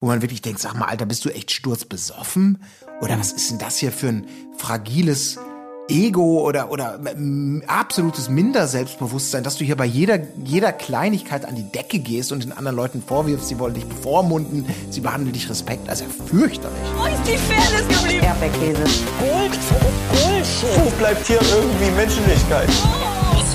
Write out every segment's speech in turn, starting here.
wo man wirklich denkt, sag mal, Alter, bist du echt sturzbesoffen? Oder was ist denn das hier für ein fragiles Ego oder, oder absolutes Minderselbstbewusstsein, dass du hier bei jeder, jeder Kleinigkeit an die Decke gehst und den anderen Leuten vorwirfst, sie wollen dich bevormunden, sie behandeln dich Respekt. Also fürchterlich. Wo ist die Fairness geblieben? Erdbeerkäse. Gold, Bullshit. Wo bleibt hier irgendwie Menschlichkeit? Was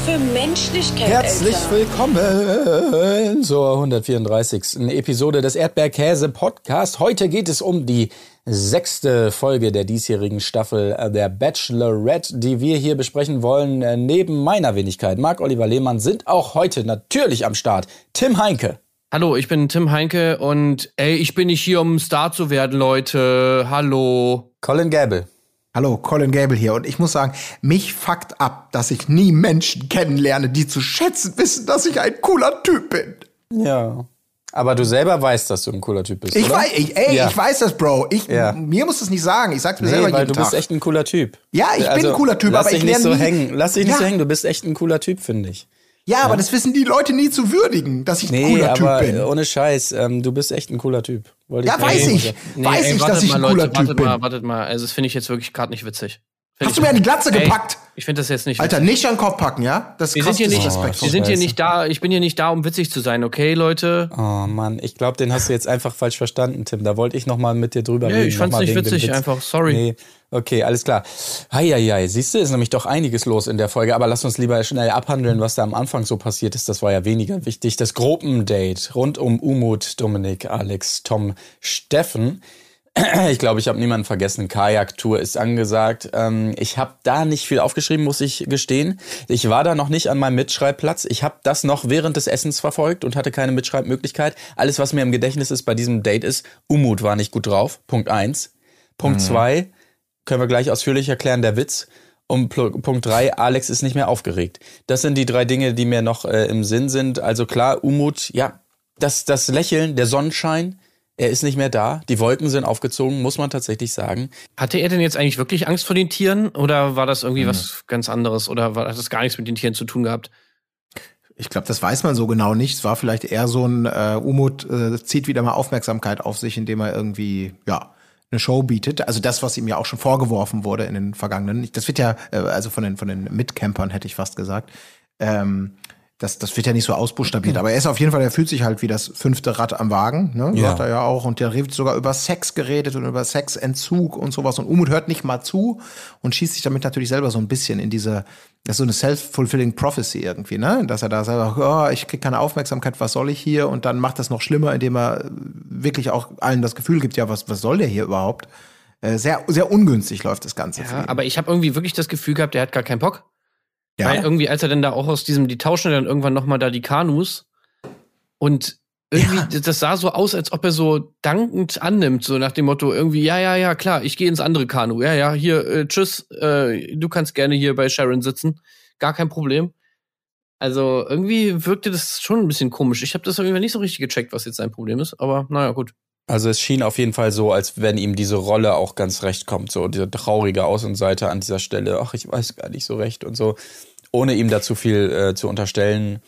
für Menschlichkeit, Herzlich Alter. willkommen zur 134. Episode des Erdbeerkäse Podcast. Heute geht es um die sechste Folge der diesjährigen Staffel der Bachelorette, die wir hier besprechen wollen. Neben meiner Wenigkeit, Marc Oliver Lehmann, sind auch heute natürlich am Start Tim Heinke. Hallo, ich bin Tim Heinke und ey, ich bin nicht hier, um Star zu werden, Leute. Hallo. Colin Gable. Hallo, Colin Gable hier. Und ich muss sagen, mich fuckt ab, dass ich nie Menschen kennenlerne, die zu schätzen wissen, dass ich ein cooler Typ bin. Ja. Aber du selber weißt, dass du ein cooler Typ bist. Ich oder? weiß, ich, ey, Ja. ich weiß das, Bro. Ich, Ja. Mir muss es nicht sagen. Ich sag's mir Nee, selber weil jeden du bist Tag. echt ein cooler Typ. Ja, ich bin ein cooler Typ, lass aber dich ich nicht so hängen. Lass dich nicht Ja. so hängen. Du bist echt ein cooler Typ, finde ich. Ja, aber das wissen die Leute nie zu würdigen, dass ich ein Nee, cooler aber Typ bin. ohne Scheiß, ähm, du bist echt ein cooler Typ. Wollte Ja, nur weiß ich. sagen. Weiß ich, dass ich ein cooler Typ wartet bin. mal, wartet mal. Also, das finde ich jetzt wirklich gerade nicht witzig. Find Hast ich- du mir an die Glatze Ey, gepackt? Ich finde das jetzt nicht Alter, witzig. nicht an den Kopf packen, ja? Das ist Wir krass sind hier nicht, disrespektvoll. wir sind hier nicht da, ich bin hier nicht da, um witzig zu sein, okay, Leute? Oh Mann, ich glaube, den hast du jetzt einfach falsch verstanden, Tim. Da wollte ich noch mal mit dir drüber Nee, reden. ich fand's nicht witzig, Witz. einfach, sorry. Nee, okay, alles klar. Heieiei, siehst du, ist nämlich doch einiges los in der Folge. Aber lass uns lieber schnell abhandeln, was da am Anfang so passiert ist. Das war ja weniger wichtig. Das Gruppendate rund um Umut, Dominik, Alex, Tom, Steffen. Ich glaube, ich habe niemanden vergessen. Kajak-Tour ist angesagt. Ähm, ich habe da nicht viel aufgeschrieben, muss ich gestehen. Ich war da noch nicht an meinem Mitschreibplatz. Ich habe das noch während des Essens verfolgt und hatte keine Mitschreibmöglichkeit. Alles, was mir im Gedächtnis ist bei diesem Date ist, Umut war nicht gut drauf. Punkt eins. Punkt zwei, können wir gleich ausführlich erklären, der Witz. Und Punkt drei, Alex ist nicht mehr aufgeregt. Das sind die drei Dinge, die mir noch äh, im Sinn sind. Also klar, Umut, ja, das, das Lächeln, der Sonnenschein, er ist nicht mehr da. Die Wolken sind aufgezogen, muss man tatsächlich sagen. Hatte er denn jetzt eigentlich wirklich Angst vor den Tieren oder war das irgendwie Mhm. was ganz anderes oder war, hat das gar nichts mit den Tieren zu tun gehabt? Ich glaube, das weiß man so genau nicht. Es war vielleicht eher so ein äh, Umut äh, zieht wieder mal Aufmerksamkeit auf sich, indem er irgendwie ja eine Show bietet. Also das, was ihm ja auch schon vorgeworfen wurde in den vergangenen. Das wird ja äh, also von den von den Mitcampern hätte ich fast gesagt. Ähm, das, das wird ja nicht so ausbuchstabiert, aber er ist auf jeden Fall, er fühlt sich halt wie das fünfte Rad am Wagen, ne? Ja. Sagt er ja auch. Und der redet sogar über Sex geredet und über Sexentzug und sowas. Und Umut hört nicht mal zu und schießt sich damit natürlich selber so ein bisschen in diese, das ist so eine self-fulfilling prophecy irgendwie, ne? Dass er da sagt, oh, ich krieg keine Aufmerksamkeit, was soll ich hier? Und dann macht das noch schlimmer, indem er wirklich auch allen das Gefühl gibt, ja, was, was soll der hier überhaupt? Äh, sehr, sehr ungünstig läuft das Ganze. Ja, aber ich habe irgendwie wirklich das Gefühl gehabt, der hat gar keinen Bock. Ja. Weil irgendwie, als er dann da auch aus diesem, die tauschen dann irgendwann nochmal da die Kanus und irgendwie, Ja. das- sah so aus, als ob er so dankend annimmt, so nach dem Motto, irgendwie, ja, ja, ja, klar, ich gehe ins andere Kanu. Ja, ja, hier, äh, tschüss, äh, du kannst gerne hier bei Sharon sitzen. Gar kein Problem. Also irgendwie wirkte das schon ein bisschen komisch. Ich habe das irgendwie nicht so richtig gecheckt, was jetzt sein Problem ist, aber naja, gut. Also es schien auf jeden Fall so, als wenn ihm diese Rolle auch ganz recht kommt. So dieser traurige Außenseiter an dieser Stelle. Ach, ich weiß gar nicht so recht und so. Ohne ihm da zu viel äh, zu unterstellen.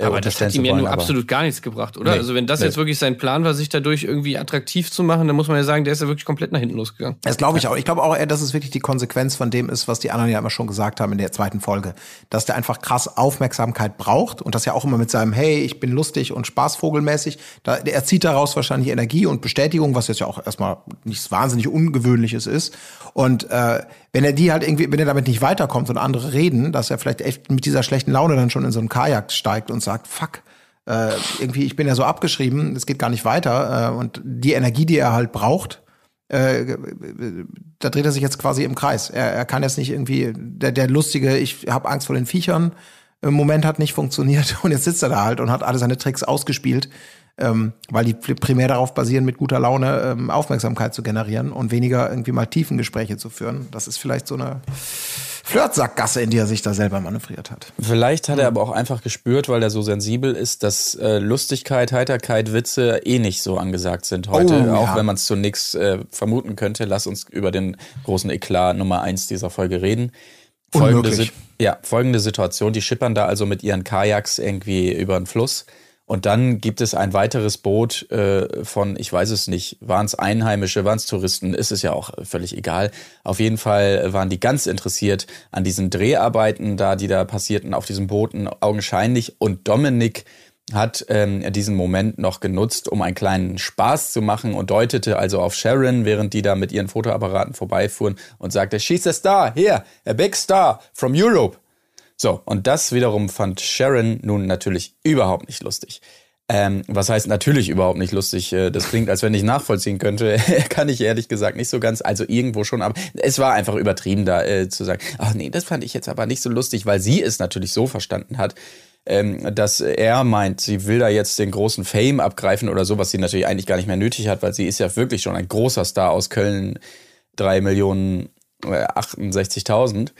Aber das hat ihm ja nur absolut gar nichts gebracht, oder? Nee, also wenn das nee. jetzt wirklich sein Plan war, sich dadurch irgendwie attraktiv zu machen, dann muss man ja sagen, der ist ja wirklich komplett nach hinten losgegangen. Das glaube ich auch. Ich glaube auch eher, dass es wirklich die Konsequenz von dem ist, was die anderen ja immer schon gesagt haben in der zweiten Folge. Dass der einfach krass Aufmerksamkeit braucht und das ja auch immer mit seinem Hey, ich bin lustig und spaßvogelmäßig. Da, er zieht daraus wahrscheinlich Energie und Bestätigung, was jetzt ja auch erstmal nichts wahnsinnig Ungewöhnliches ist. Und äh, wenn er die halt irgendwie, wenn er damit nicht weiterkommt und andere reden, dass er vielleicht echt mit dieser schlechten Laune dann schon in so einen Kajak steigt und sagt, fuck, äh, irgendwie, ich bin ja so abgeschrieben, es geht gar nicht weiter. Äh, und die Energie, die er halt braucht, äh, da dreht er sich jetzt quasi im Kreis. Er, er kann jetzt nicht irgendwie, der, der lustige, ich habe Angst vor den Viechern, im Moment hat nicht funktioniert und jetzt sitzt er da halt und hat alle seine Tricks ausgespielt, ähm, weil die primär darauf basieren, mit guter Laune ähm, Aufmerksamkeit zu generieren und weniger irgendwie mal tiefen Gespräche zu führen. Das ist vielleicht so eine Flirtsackgasse, in die er sich da selber manövriert hat. Vielleicht hat er aber auch einfach gespürt, weil er so sensibel ist, dass äh, Lustigkeit, Heiterkeit, Witze eh nicht so angesagt sind heute. Oh, ja. Auch wenn man es zunächst äh, vermuten könnte. Lass uns über den großen Eklat Nummer eins dieser Folge reden. Folgende, Unmöglich. Ja, folgende Situation. Die schippern da also mit ihren Kajaks irgendwie über den Fluss. Und dann gibt es ein weiteres Boot äh, von, ich weiß es nicht, waren es Einheimische, waren es Touristen, ist es ja auch völlig egal. Auf jeden Fall waren die ganz interessiert an diesen Dreharbeiten da, die da passierten auf diesen Booten, augenscheinlich. Und Dominik hat ähm, diesen Moment noch genutzt, um einen kleinen Spaß zu machen und deutete also auf Sharon, während die da mit ihren Fotoapparaten vorbeifuhren und sagte, she's a star, here, a big star from Europe. So, und das wiederum fand Sharon nun natürlich überhaupt nicht lustig. Ähm, was heißt natürlich überhaupt nicht lustig? Äh, das klingt, als wenn ich nachvollziehen könnte. Kann ich ehrlich gesagt nicht so ganz. Also irgendwo schon, aber es war einfach übertrieben, da äh, zu sagen, ach nee, das fand ich jetzt aber nicht so lustig, weil sie es natürlich so verstanden hat, ähm, dass er meint, sie will da jetzt den großen Fame abgreifen oder so, was sie natürlich eigentlich gar nicht mehr nötig hat, weil sie ist ja wirklich schon ein großer Star aus Köln, drei Millionen äh, 68.000.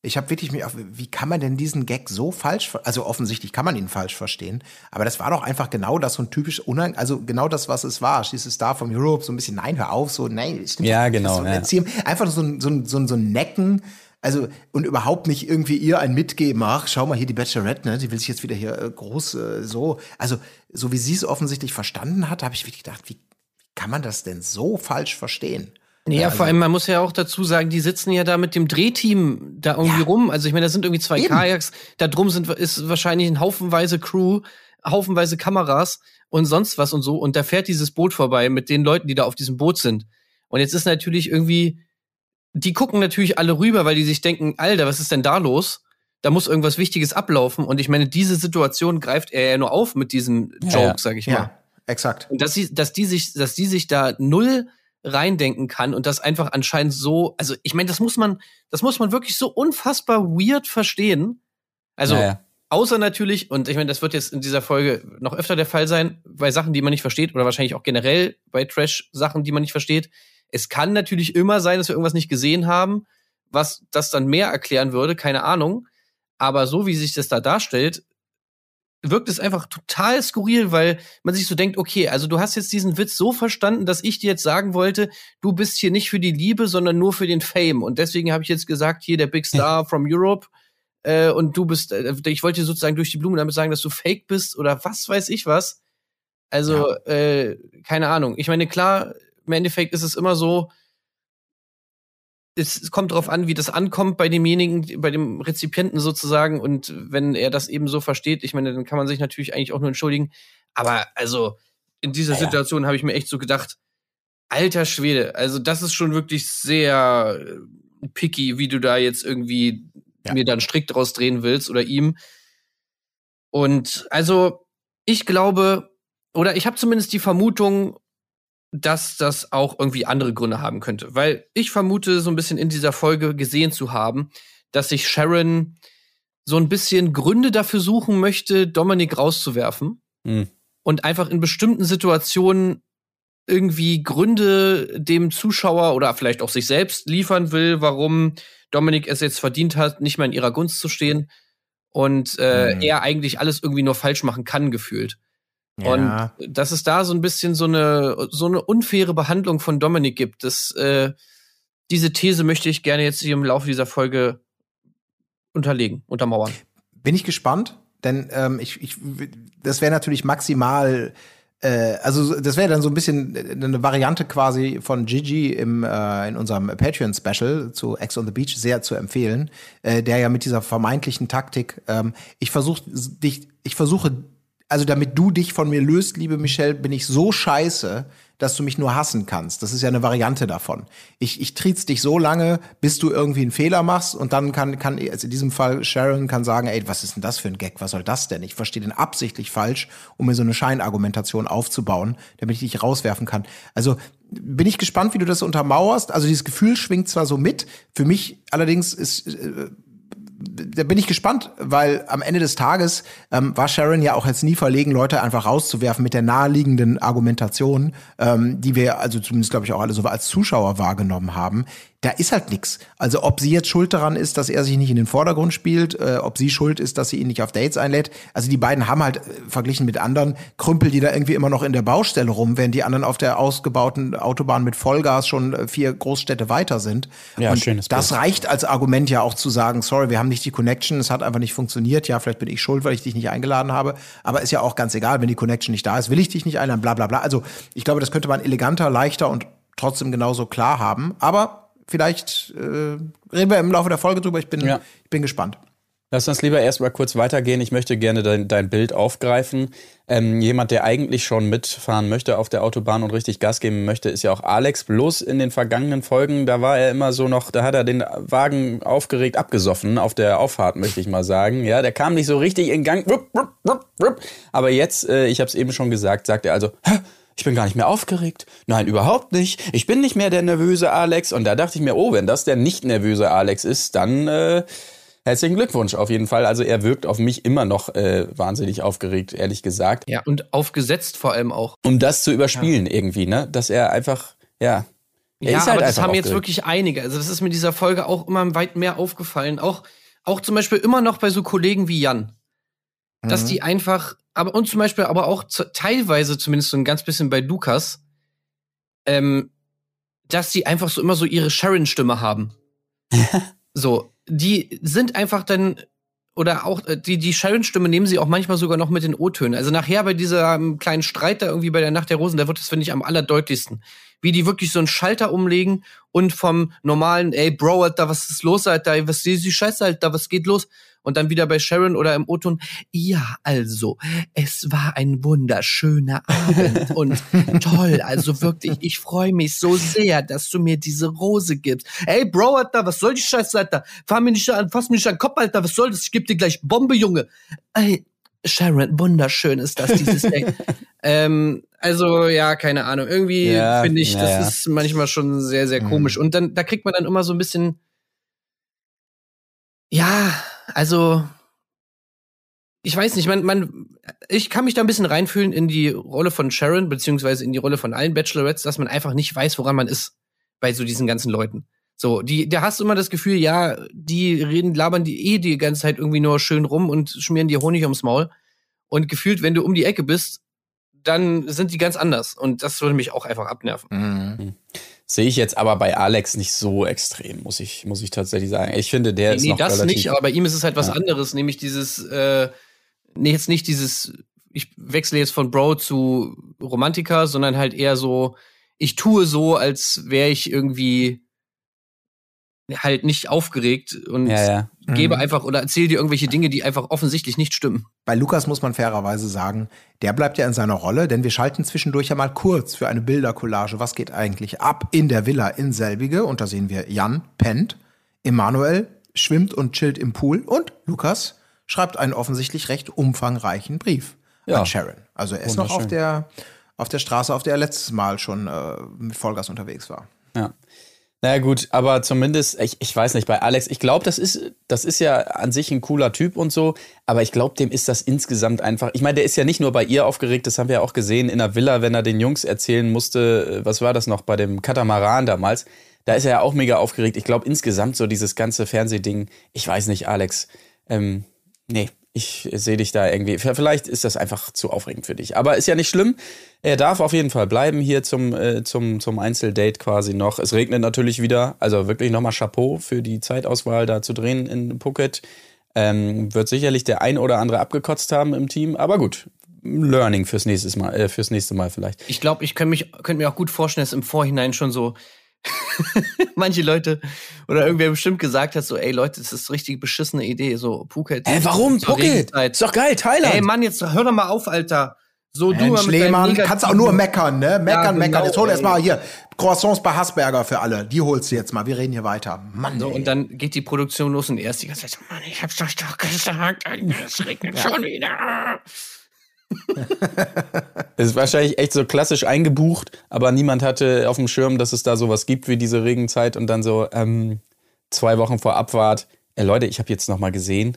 Ich habe wirklich mir, wie kann man denn diesen Gag so falsch, also offensichtlich kann man ihn falsch verstehen, aber das war doch einfach genau das so ein typisch unang, also genau das, was es war. Schließlich Star from Europe, so ein bisschen, nein, hör auf, so, nein, stimmt Ja, genau, so ja. ein Einfach so ein, so ein, so ein, so ein Necken, also und überhaupt nicht irgendwie ihr ein Mitgeben, ach, schau mal hier die Bachelorette, ne, die will sich jetzt wieder hier äh, groß äh, so, also so wie sie es offensichtlich verstanden hat, habe ich wirklich gedacht, wie kann man das denn so falsch verstehen? Ja, also- vor allem, man muss ja auch dazu sagen, die sitzen ja da mit dem Drehteam da irgendwie Ja. rum. Also ich meine, da sind irgendwie zwei Eben. Kajaks, da drum sind, ist wahrscheinlich ein Haufenweise Crew, haufenweise Kameras und sonst was und so. Und da fährt dieses Boot vorbei mit den Leuten, die da auf diesem Boot sind. Und jetzt ist natürlich irgendwie, die gucken natürlich alle rüber, weil die sich denken, Alter, was ist denn da los? Da muss irgendwas Wichtiges ablaufen. Und ich meine, diese Situation greift er ja nur auf mit diesem Joke, ja. sag ich mal. Ja, exakt. Und dass sie, dass die sich, dass die sich da null reindenken kann und das einfach anscheinend so, also ich meine, das muss man, das muss man wirklich so unfassbar weird verstehen. Also Naja. außer natürlich, und ich meine, das wird jetzt in dieser Folge noch öfter der Fall sein, bei Sachen, die man nicht versteht, oder wahrscheinlich auch generell bei Trash-Sachen, die man nicht versteht. Es kann natürlich immer sein, dass wir irgendwas nicht gesehen haben, was das dann mehr erklären würde, keine Ahnung. Aber so wie sich das da darstellt, wirkt es einfach total skurril, weil man sich so denkt, okay, also du hast jetzt diesen Witz so verstanden, dass ich dir jetzt sagen wollte, du bist hier nicht für die Liebe, sondern nur für den Fame. Und deswegen habe ich jetzt gesagt, hier der Big Star from Europe. Äh, und du bist, äh, ich wollte dir sozusagen durch die Blume damit sagen, dass du fake bist oder was weiß ich was. Also, äh, keine Ahnung. Ich meine, klar, im Endeffekt ist es immer so, es kommt darauf an, wie das ankommt bei demjenigen, bei dem Rezipienten sozusagen. Und wenn er das eben so versteht, ich meine, dann kann man sich natürlich eigentlich auch nur entschuldigen. Aber also in dieser Ja. Situation habe ich mir echt so gedacht, alter Schwede, also das ist schon wirklich sehr äh, picky, wie du da jetzt irgendwie Ja. mir dann Strick draus drehen willst oder ihm. Und also ich glaube, oder ich habe zumindest die Vermutung, dass das auch irgendwie andere Gründe haben könnte. Weil ich vermute, so ein bisschen in dieser Folge gesehen zu haben, dass sich Sharon so ein bisschen Gründe dafür suchen möchte, Dominik rauszuwerfen. Hm. Und einfach in bestimmten Situationen irgendwie Gründe dem Zuschauer oder vielleicht auch sich selbst liefern will, warum Dominik es jetzt verdient hat, nicht mehr in ihrer Gunst zu stehen. Und äh, Mhm. er eigentlich alles irgendwie nur falsch machen kann, gefühlt. Ja. Und dass es da so ein bisschen so eine, so eine unfaire Behandlung von Dominik gibt, das, äh, diese These möchte ich gerne jetzt hier im Laufe dieser Folge unterlegen, untermauern. Bin ich gespannt, denn ähm, ich, ich, das wäre natürlich maximal, äh, also das wäre dann so ein bisschen eine Variante quasi von Gigi im, äh, in unserem Patreon-Special zu Ex on the Beach sehr zu empfehlen, äh, der ja mit dieser vermeintlichen Taktik, ähm, ich versuche dich, ich versuche, also damit du dich von mir löst, liebe Michelle, bin ich so scheiße, dass du mich nur hassen kannst. Das ist ja eine Variante davon. Ich, ich triez dich so lange, bis du irgendwie einen Fehler machst und dann kann, kann, also in diesem Fall Sharon kann sagen, ey, was ist denn das für ein Gag? Was soll das denn? Ich verstehe den absichtlich falsch, um mir so eine Scheinargumentation aufzubauen, damit ich dich rauswerfen kann. Also bin ich gespannt, wie du das untermauerst. Also dieses Gefühl schwingt zwar so mit. Für mich allerdings ist, äh, da bin ich gespannt, weil am Ende des Tages ähm, war Sharon ja auch jetzt nie verlegen, Leute einfach rauszuwerfen mit der naheliegenden Argumentation, ähm, die wir also zumindest glaube ich auch alle so als Zuschauer wahrgenommen haben. Da ist halt nix. Also ob sie jetzt schuld daran ist, dass er sich nicht in den Vordergrund spielt, äh, ob sie schuld ist, dass sie ihn nicht auf Dates einlädt. Also die beiden haben halt äh, verglichen mit anderen Krümpel, die da irgendwie immer noch in der Baustelle rum, während die anderen auf der ausgebauten Autobahn mit Vollgas schon äh, vier Großstädte weiter sind. Ja, Und schönes das Bild. reicht als Argument ja auch zu sagen, sorry, wir haben haben nicht die Connection, es hat einfach nicht funktioniert. Ja, vielleicht bin ich schuld, weil ich dich nicht eingeladen habe. Aber ist ja auch ganz egal, wenn die Connection nicht da ist, will ich dich nicht einladen, bla bla bla. Also ich glaube, das könnte man eleganter, leichter und trotzdem genauso klar haben. Aber vielleicht äh, reden wir im Laufe der Folge drüber. Ich bin, Ja. ich bin gespannt. Lass uns lieber erstmal kurz weitergehen. Ich möchte gerne dein, dein Bild aufgreifen. Ähm, jemand, der eigentlich schon mitfahren möchte auf der Autobahn und richtig Gas geben möchte, ist ja auch Alex. Bloß in den vergangenen Folgen, da war er immer so noch, da hat er den Wagen aufgeregt abgesoffen auf der Auffahrt, möchte ich mal sagen. Ja, der kam nicht so richtig in Gang. Aber jetzt, äh, ich habe es eben schon gesagt, sagt er also, Hä? Ich bin gar nicht mehr aufgeregt. Nein, überhaupt nicht. Ich bin nicht mehr der nervöse Alex. Und da dachte ich mir, oh, wenn das der nicht nervöse Alex ist, dann äh, herzlichen Glückwunsch auf jeden Fall. Also er wirkt auf mich immer noch äh, wahnsinnig aufgeregt, ehrlich gesagt. Ja, und aufgesetzt vor allem auch. Um das zu überspielen irgendwie, ne? Dass er einfach, ja. Er ja, halt aber das haben jetzt wirklich einige. Also das ist mir dieser Folge auch immer weit mehr aufgefallen. Auch, auch zum Beispiel immer noch bei so Kollegen wie Jan. Dass Mhm. die einfach, aber und zum Beispiel aber auch zu, teilweise zumindest so ein ganz bisschen bei Lukas, ähm, dass die einfach so immer so ihre Sharon-Stimme haben. so, die sind einfach dann oder auch äh, die die Sharon-Stimme nehmen sie auch manchmal sogar noch mit den O-Tönen. Also nachher bei dieser ähm, kleinen Streit da irgendwie bei der Nacht der Rosen, da wird das finde ich am allerdeutlichsten, wie die wirklich so einen Schalter umlegen und vom normalen, ey Bro, Alter, was ist los, Alter, was ist die Scheiße, Alter, was geht los? Und dann wieder bei Sharon oder im O-Ton, ja, also, es war ein wunderschöner Abend und toll, also wirklich, ich freue mich so sehr, dass du mir diese Rose gibst. Ey, Bro, Alter, was soll die Scheiße, Alter? Fahr mir nicht an, fass mich nicht an den Kopf, Alter, was soll das? Ich geb dir gleich Bombe, Junge. Ey, Sharon, wunderschön ist das, dieses Date. ähm, also, ja, keine Ahnung. Irgendwie Ja, finde ich, das ist manchmal schon sehr, sehr komisch. Und dann, da kriegt man dann immer so ein bisschen, ja, also, ich weiß nicht, man, man, ich kann mich da ein bisschen reinfühlen in die Rolle von Sharon, beziehungsweise in die Rolle von allen Bachelorettes, dass man einfach nicht weiß, woran man ist bei so diesen ganzen Leuten. So, die, da hast du immer das Gefühl, ja, die reden, labern die eh die ganze Zeit irgendwie nur schön rum und schmieren dir Honig ums Maul. Und gefühlt, wenn du um die Ecke bist, dann sind die ganz anders. Und das würde mich auch einfach abnerven. Mhm. Sehe ich jetzt aber bei Alex nicht so extrem, muss ich, muss ich tatsächlich sagen. Ich finde, der ist nee, noch das relativ. nicht, aber bei ihm ist es halt was Ja. anderes, nämlich dieses, äh, nee, jetzt nicht dieses, ich wechsle jetzt von Bro zu Romantiker, sondern halt eher so, ich tue so, als wäre ich irgendwie halt nicht aufgeregt und ja, ja. gebe Mhm. einfach oder erzähle dir irgendwelche Dinge, die einfach offensichtlich nicht stimmen. Bei Lukas muss man fairerweise sagen, der bleibt ja in seiner Rolle, denn wir schalten zwischendurch ja mal kurz für eine Bildercollage. Was geht eigentlich ab in der Villa in Selbige? Und da sehen wir Jan pennt, Emanuel schwimmt und chillt im Pool und Lukas schreibt einen offensichtlich recht umfangreichen Brief Ja. an Sharon. Also er ist noch auf der, auf der Straße, auf der er letztes Mal schon äh, mit Vollgas unterwegs war. Ja. Naja, gut, aber zumindest, ich, ich weiß nicht, bei Alex, ich glaube, das ist, das ist ja an sich ein cooler Typ und so, aber ich glaube, dem ist das insgesamt einfach. Ich meine, der ist ja nicht nur bei ihr aufgeregt, das haben wir ja auch gesehen in der Villa, wenn er den Jungs erzählen musste, äh, was war das noch, bei dem Katamaran damals. Da ist er ja auch mega aufgeregt. Ich glaube, insgesamt so dieses ganze Fernsehding, ich weiß nicht, Alex, ähm, nee, ich sehe dich da irgendwie. Vielleicht ist das einfach zu aufregend für dich. Aber ist ja nicht schlimm. Er darf auf jeden Fall bleiben hier zum, äh, zum, zum Einzeldate quasi noch. Es regnet natürlich wieder. Also wirklich nochmal Chapeau für die Zeitauswahl da zu drehen in Phuket. Ähm, wird sicherlich der ein oder andere abgekotzt haben im Team. Aber gut. Learning fürs nächste Mal, äh, fürs nächste Mal vielleicht. Ich glaube, ich könnte mir auch gut vorstellen, dass im Vorhinein schon so manche Leute oder irgendwer bestimmt gesagt hat, so, ey Leute, das ist richtig beschissene Idee, so Phuket. Hä, warum? Phuket? Ist doch geil, Thailand. Ey Mann, jetzt hör doch mal auf, Alter. So du Mensch, deinem Lehmann, kannst auch nur meckern, ne? Meckern, genau, meckern. Jetzt hol ey. erst mal hier Croissants bei Hassberger für alle. Die holst du jetzt mal. Wir reden hier weiter. Mann, So, ey. und dann geht die Produktion los und er ist die ganze Zeit so, Mann, ich hab's euch doch gesagt, es regnet schon wieder. Es ist wahrscheinlich echt so klassisch eingebucht, aber niemand hatte auf dem Schirm, dass es da sowas gibt wie diese Regenzeit und dann so ähm, zwei Wochen vor Abfahrt. Äh, Leute, ich habe jetzt noch mal gesehen.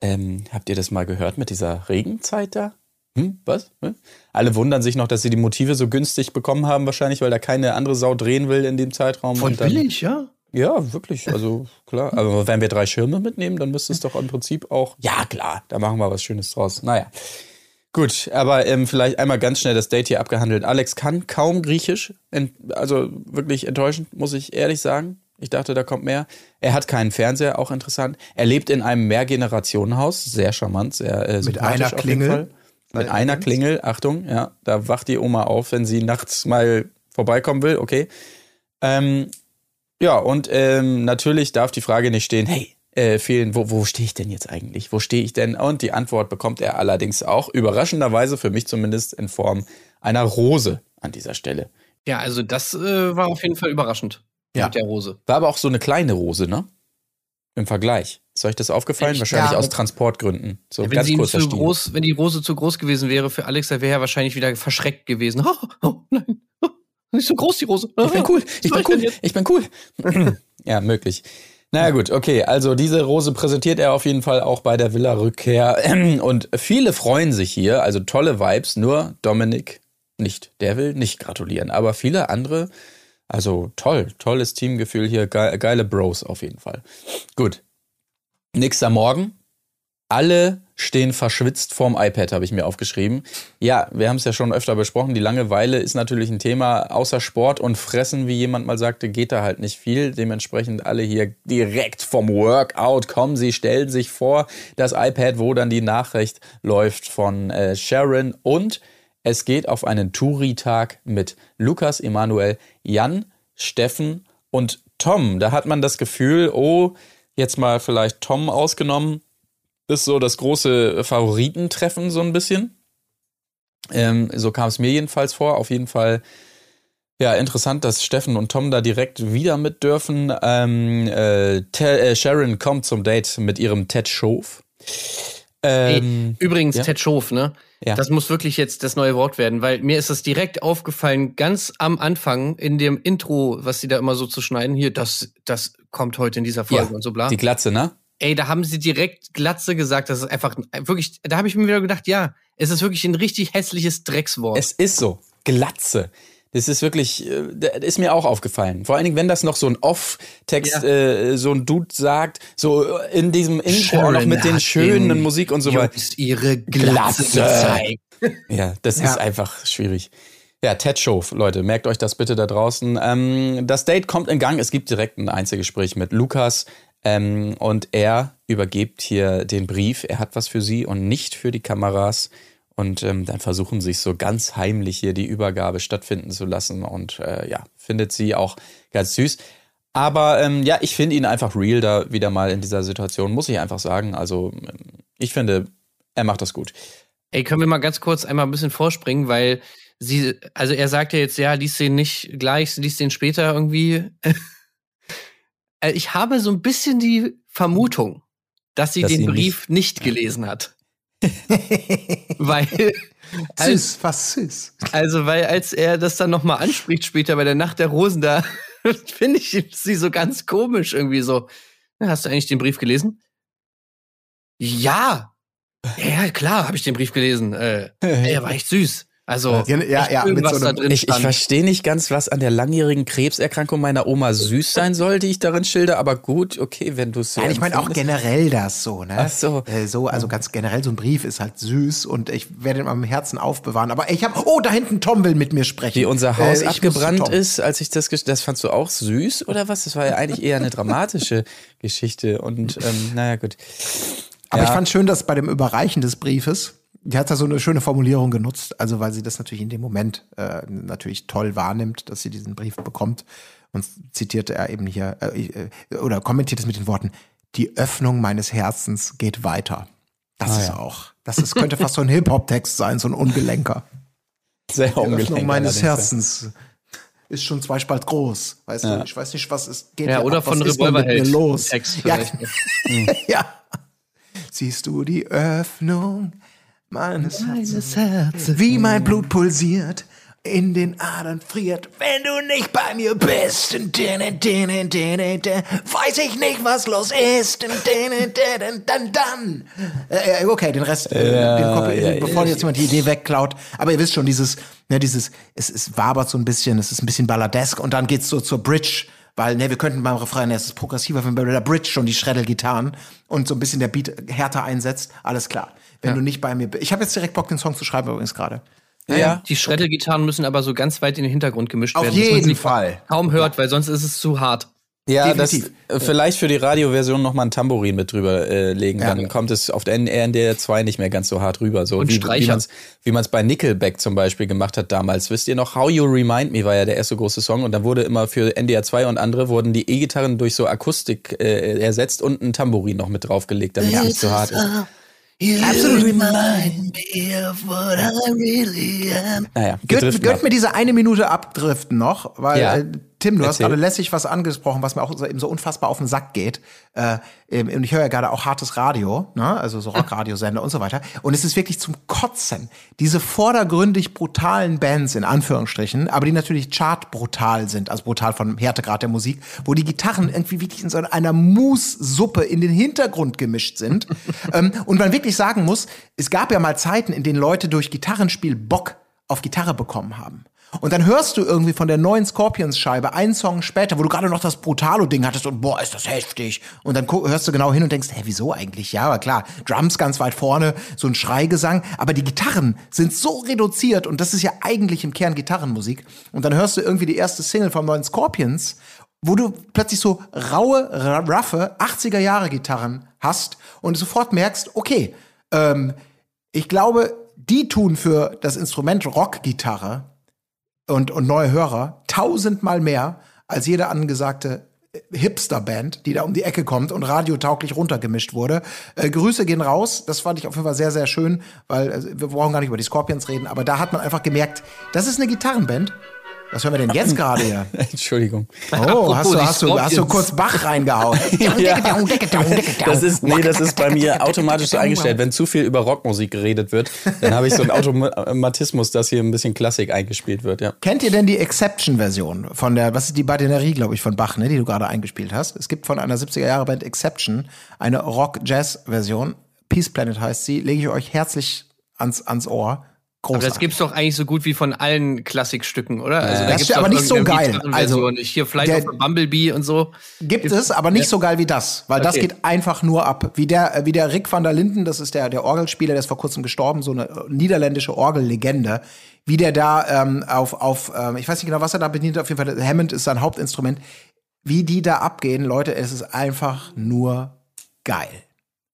Ähm, habt ihr das mal gehört mit dieser Regenzeit da? Hm, was? Hm? Alle wundern sich noch, dass sie die Motive so günstig bekommen haben, wahrscheinlich, weil da keine andere Sau drehen will in dem Zeitraum. Voll dann, billig, ja? Ja, wirklich. Also klar. Aber wenn wir drei Schirme mitnehmen, dann müsste es doch im Prinzip auch. Ja, klar, da machen wir was Schönes draus. Naja. Gut, aber ähm, vielleicht einmal ganz schnell das Date hier abgehandelt. Alex kann kaum Griechisch. Also wirklich enttäuschend, muss ich ehrlich sagen. Ich dachte, da kommt mehr. Er hat keinen Fernseher, auch interessant. Er lebt in einem Mehrgenerationenhaus, sehr charmant, sehr äh, sympathisch einer auf jeden Klingel. Fall. Mit einer Klingel, Achtung, ja, da wacht die Oma auf, wenn sie nachts mal vorbeikommen will, okay. Ähm, ja, und ähm, natürlich darf die Frage nicht stehen, hey, äh, fehlen, wo, wo stehe ich denn jetzt eigentlich? Wo stehe ich denn? Und die Antwort bekommt er allerdings auch überraschenderweise, für mich zumindest, in Form einer Rose an dieser Stelle. Ja, also das äh, war auf jeden Fall überraschend. Ja. Mit der Rose. War aber auch so eine kleine Rose, ne? Im Vergleich. Ist euch das aufgefallen? Echt? Wahrscheinlich Ja. aus Transportgründen. So Ja, wenn, ganz sie kurzer zu groß, wenn die Rose zu groß gewesen wäre für Alex, dann wäre er wahrscheinlich wieder verschreckt gewesen. Oh, oh nein, oh, nicht so groß die Rose. Ich bin cool, ich bin cool, ich ich bin cool. ja, möglich. Naja gut, okay, also diese Rose präsentiert er auf jeden Fall auch bei der Villa-Rückkehr. Und viele freuen sich hier, also tolle Vibes, nur Dominik nicht. Der will nicht gratulieren, aber viele andere, also toll, tolles Teamgefühl hier, ge geile Bros auf jeden Fall. Gut, nächster Morgen, alle stehen verschwitzt vorm iPad, habe ich mir aufgeschrieben. Ja, wir haben es ja schon öfter besprochen. Die Langeweile ist natürlich ein Thema. Außer Sport und Fressen, wie jemand mal sagte, geht da halt nicht viel. Dementsprechend alle hier direkt vom Workout kommen. Sie stellen sich vor das iPad, wo dann die Nachricht läuft von äh, Sharon. Und es geht auf einen Touri-Tag mit Lukas, Emanuel, Jan, Steffen und Tom. Da hat man das Gefühl, oh, jetzt mal vielleicht Tom ausgenommen, ist so das große Favoritentreffen so ein bisschen. Ähm, so kam es mir jedenfalls vor. Auf jeden Fall, ja, interessant, dass Steffen und Tom da direkt wieder mit dürfen. Ähm, äh, äh, Sharon kommt zum Date mit ihrem Ted Schof. Ähm, Übrigens, Ja. Ted Schof, ne? Ja. Das muss wirklich jetzt das neue Wort werden, weil mir ist das direkt aufgefallen, ganz am Anfang in dem Intro, was sie da immer so zu schneiden, hier, das, das kommt heute in dieser Folge ja, und so bla. die Glatze, ne? Ey, da haben sie direkt Glatze gesagt, das ist einfach wirklich, da habe ich mir wieder gedacht, ja, es ist wirklich ein richtig hässliches Dreckswort. Es ist so. Glatze. Das ist wirklich, äh, das ist mir auch aufgefallen. Vor allen Dingen, wenn das noch so ein Off-Text, Ja. äh, so ein Dude sagt, so in diesem Intro auch noch Sharon mit den schönen Musik und so weiter. Ihre Glatze, Glatze. gezeigt. Ja, das Ja. ist einfach schwierig. Ja, Ted Show, Leute, merkt euch das bitte da draußen. Ähm, das Date kommt in Gang. Es gibt direkt ein Einzelgespräch mit Lukas. Ähm, und er übergibt hier den Brief. Er hat was für sie und nicht für die Kameras. Und ähm, dann versuchen sich so ganz heimlich hier die Übergabe stattfinden zu lassen. Und äh, ja, findet sie auch ganz süß. Aber ähm, ja, ich finde ihn einfach real da wieder mal in dieser Situation, muss ich einfach sagen. Also ähm, ich finde, er macht das gut. Ey, können wir mal ganz kurz einmal ein bisschen vorspringen, weil sie, also er sagt ja jetzt, ja, liest den nicht gleich, liest den später irgendwie. Äh, ich habe so ein bisschen die Vermutung, dass sie Dass den sie Brief nicht, gelesen hat. weil, als, Süß, was süß. also, weil als er das dann nochmal anspricht später bei der Nacht der Rosen, da finde ich sie so ganz komisch irgendwie so. "Na, Hast du eigentlich den Brief gelesen? Ja. Ja, klar, habe ich den Brief gelesen. Äh, er war echt süß. Also, Ja, ja, ja, mit irgendwas so einem- da drin Ich, ich verstehe nicht ganz, was an der langjährigen Krebserkrankung meiner Oma süß sein soll, die ich darin schilder, aber gut, okay, wenn du es so Nein, ich meine auch generell das so, ne? Ach so. Äh, so, also ganz generell so ein Brief ist halt süß und ich werde ihn in meinem Herzen aufbewahren. Aber ich habe, oh, da hinten Tom will mit mir sprechen. Wie unser Haus Äh, muss zu abgebrannt ist, als ich das, das fandst du auch süß oder was? Das war ja eigentlich eher eine dramatische Geschichte und ähm, naja, gut. Aber Ja. ich fand schön, dass bei dem Überreichen des Briefes, die hat da so eine schöne Formulierung genutzt, also weil sie das natürlich in dem Moment äh, natürlich toll wahrnimmt, dass sie diesen Brief bekommt. Und zitierte er eben hier, äh, äh, oder kommentiert es mit den Worten, die Öffnung meines Herzens geht weiter. Das Ah, ist ja. auch, das ist, könnte fast so ein Hip-Hop-Text sein, so ein Ungelenker. Sehr Die Öffnung meines Herzens ist schon zweispalt groß. Weißt du, ich weiß nicht, was es geht. ja, oder ab. von Revolverheld. los? Text Ja, vielleicht. ja. Siehst du die Öffnung meines, Herzens, wie mein Blut pulsiert, in den Adern friert, wenn du nicht bei mir bist. Weiß ich nicht, was los ist. Dann, dann. Äh, äh, okay, den Rest, äh, den Kopf, ja, bevor jetzt jemand die Idee wegklaut. Aber ihr wisst schon, dieses, ne, dieses, es, es wabert so ein bisschen, es ist ein bisschen balladesk und dann geht's so zur Bridge. Weil, ne, wir könnten beim Refrain, ne, es ist progressiver, wenn bei der Bridge schon die Schreddelgitarren und so ein bisschen der Beat härter einsetzt, alles klar. Wenn du nicht bei mir bist. Ich habe jetzt direkt Bock, den Song zu schreiben übrigens gerade. Ja, ja. Die Schreddelgitarren müssen aber so ganz weit in den Hintergrund gemischt Auf werden. man jeden Fall. Kaum hört, weil sonst ist es zu hart. Ja, das, Definitiv. äh, vielleicht für die Radioversion noch mal ein Tambourin mit drüber äh, legen, Ja. dann kommt es auf der NDR 2 nicht mehr ganz so hart rüber. So Und wie, wie man es wie man's bei Nickelback zum Beispiel gemacht hat damals. Wisst ihr noch, How You Remind Me war ja der erste große Song und da wurde immer für NDR 2 und andere wurden die E-Gitarren durch so Akustik äh, ersetzt und ein Tambourin noch mit draufgelegt, damit es nicht so hart ist. Absolut. Naja, wir Gönnt, driften gönnt ab. mir diese eine Minute abdriften noch, weil Ja. Tim, du hast Erzähl. gerade lässig was angesprochen, was mir auch so, eben so unfassbar auf den Sack geht. Äh, und ich höre ja gerade auch hartes Radio, ne? also so Rockradiosender und so weiter. Und es ist wirklich zum Kotzen. Diese vordergründig brutalen Bands in Anführungsstrichen, aber die natürlich chartbrutal sind, also brutal vom Härtegrad der Musik, wo die Gitarren irgendwie wirklich in so einer Moussuppe in den Hintergrund gemischt sind. ähm, und man wirklich sagen muss, es gab ja mal Zeiten, in denen Leute durch Gitarrenspiel Bock auf Gitarre bekommen haben. Und dann hörst du irgendwie von der neuen Scorpions-Scheibe einen Song später, wo du gerade noch das Brutalo-Ding hattest und boah, ist das heftig. Und dann hörst du genau hin und denkst, hä, wieso eigentlich? Ja, aber klar, Drums ganz weit vorne, so ein Schreigesang, aber die Gitarren sind so reduziert und das ist ja eigentlich im Kern Gitarrenmusik. Und dann hörst du irgendwie die erste Single vom neuen Scorpions, wo du plötzlich so raue, ra- ruffe 80er-Jahre-Gitarren hast und sofort merkst, okay, ähm, ich glaube, die tun für das Instrument Rockgitarre und, und neue Hörer tausendmal mehr als jede angesagte Hipster-Band, die da um die Ecke kommt und radiotauglich runtergemischt wurde. Äh, Grüße gehen raus. Das fand ich auf jeden Fall sehr, sehr schön, weil also, wir brauchen gar nicht über die Scorpions reden, aber da hat man einfach gemerkt, das ist eine Gitarrenband. Was hören wir denn jetzt gerade hier? Entschuldigung. Oh, hast du, hast, du, hast du kurz Bach reingehauen? Das ist, nee, das ist bei mir automatisch so eingestellt. Wenn zu viel über Rockmusik geredet wird, dann habe ich so einen Automatismus, dass hier ein bisschen Klassik eingespielt wird, ja. Kennt ihr denn die Exception-Version von der, was ist die Badinerie, glaube ich, von Bach, ne, die du gerade eingespielt hast? Es gibt von einer 70er-Jahre-Band Exception eine Rock-Jazz-Version. Peace Planet heißt sie. Lege ich euch herzlich ans, ans Ohr. Aber Großartig. das gibt's doch eigentlich so gut wie von allen Klassikstücken, oder? Also da Das gibt's doch aber nicht so geil. Also, hier vielleicht der- auch von Bumblebee und so. Gibt es, aber nicht so geil wie das, weil das Okay. geht einfach nur ab. Wie der, wie der Rick van der Linden, das ist der, der Orgelspieler, der ist vor kurzem gestorben, so eine äh, niederländische Orgellegende. Wie der da ähm, auf, auf ähm, ich weiß nicht genau, was er da bedient, auf jeden Fall, Hammond ist sein Hauptinstrument. Wie die da abgehen, Leute, es ist einfach nur geil.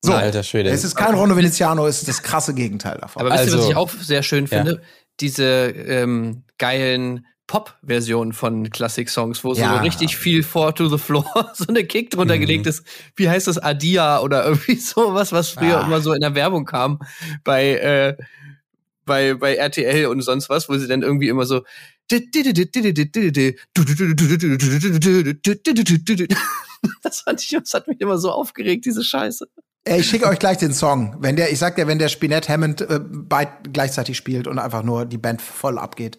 So, Alter Schwede. es ist kein Rondo Veneziano, es ist das krasse Gegenteil davon. Aber wisst ihr, was Also- ich auch sehr schön Ja. finde? Diese ähm, geilen Pop-Versionen von Klassik-Songs, wo Ja. so richtig viel Four to the Floor, so eine Kick drunter Mhm. gelegt ist. Wie heißt das? Adia oder irgendwie sowas, was früher Ah. immer so in der Werbung kam bei, äh, bei, bei RTL und sonst was, wo sie dann irgendwie immer so das fand ich, das hat mich immer so aufgeregt, diese Scheiße. Ey, ich schicke euch gleich den Song. Wenn der, ich sag dir, wenn der Spinett Hammond äh, beid, gleichzeitig spielt und einfach nur die Band voll abgeht,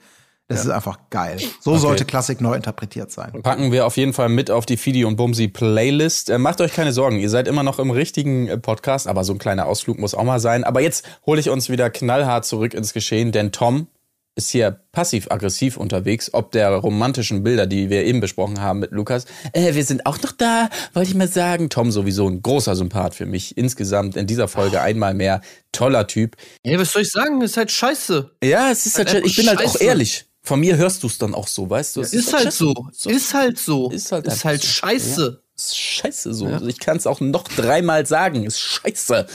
das ist einfach geil. So sollte Klassik neu interpretiert sein. Packen wir auf jeden Fall mit auf die Fidi und Bumsi Playlist. Äh, macht euch keine Sorgen, ihr seid immer noch im richtigen äh, Podcast, aber so ein kleiner Ausflug muss auch mal sein. Aber jetzt hole ich uns wieder knallhart zurück ins Geschehen, denn Tom ist hier passiv-aggressiv unterwegs, ob der romantischen Bilder, die wir eben besprochen haben mit Lukas. Äh, wir sind auch noch da, wollte ich mal sagen. Tom sowieso ein großer Sympath für mich. Insgesamt in dieser Folge einmal mehr. Toller Typ. Ey, was soll ich sagen? Ist halt scheiße. Ja, es ist halt, Halt ich bin halt auch scheiße. ehrlich. Von mir hörst du es dann auch so, weißt du? Es Ist halt so. so. Ist halt so. Ist halt ist halt so. scheiße. Ist scheiße so. Ja. Ich kann es auch noch dreimal sagen. Ist scheiße.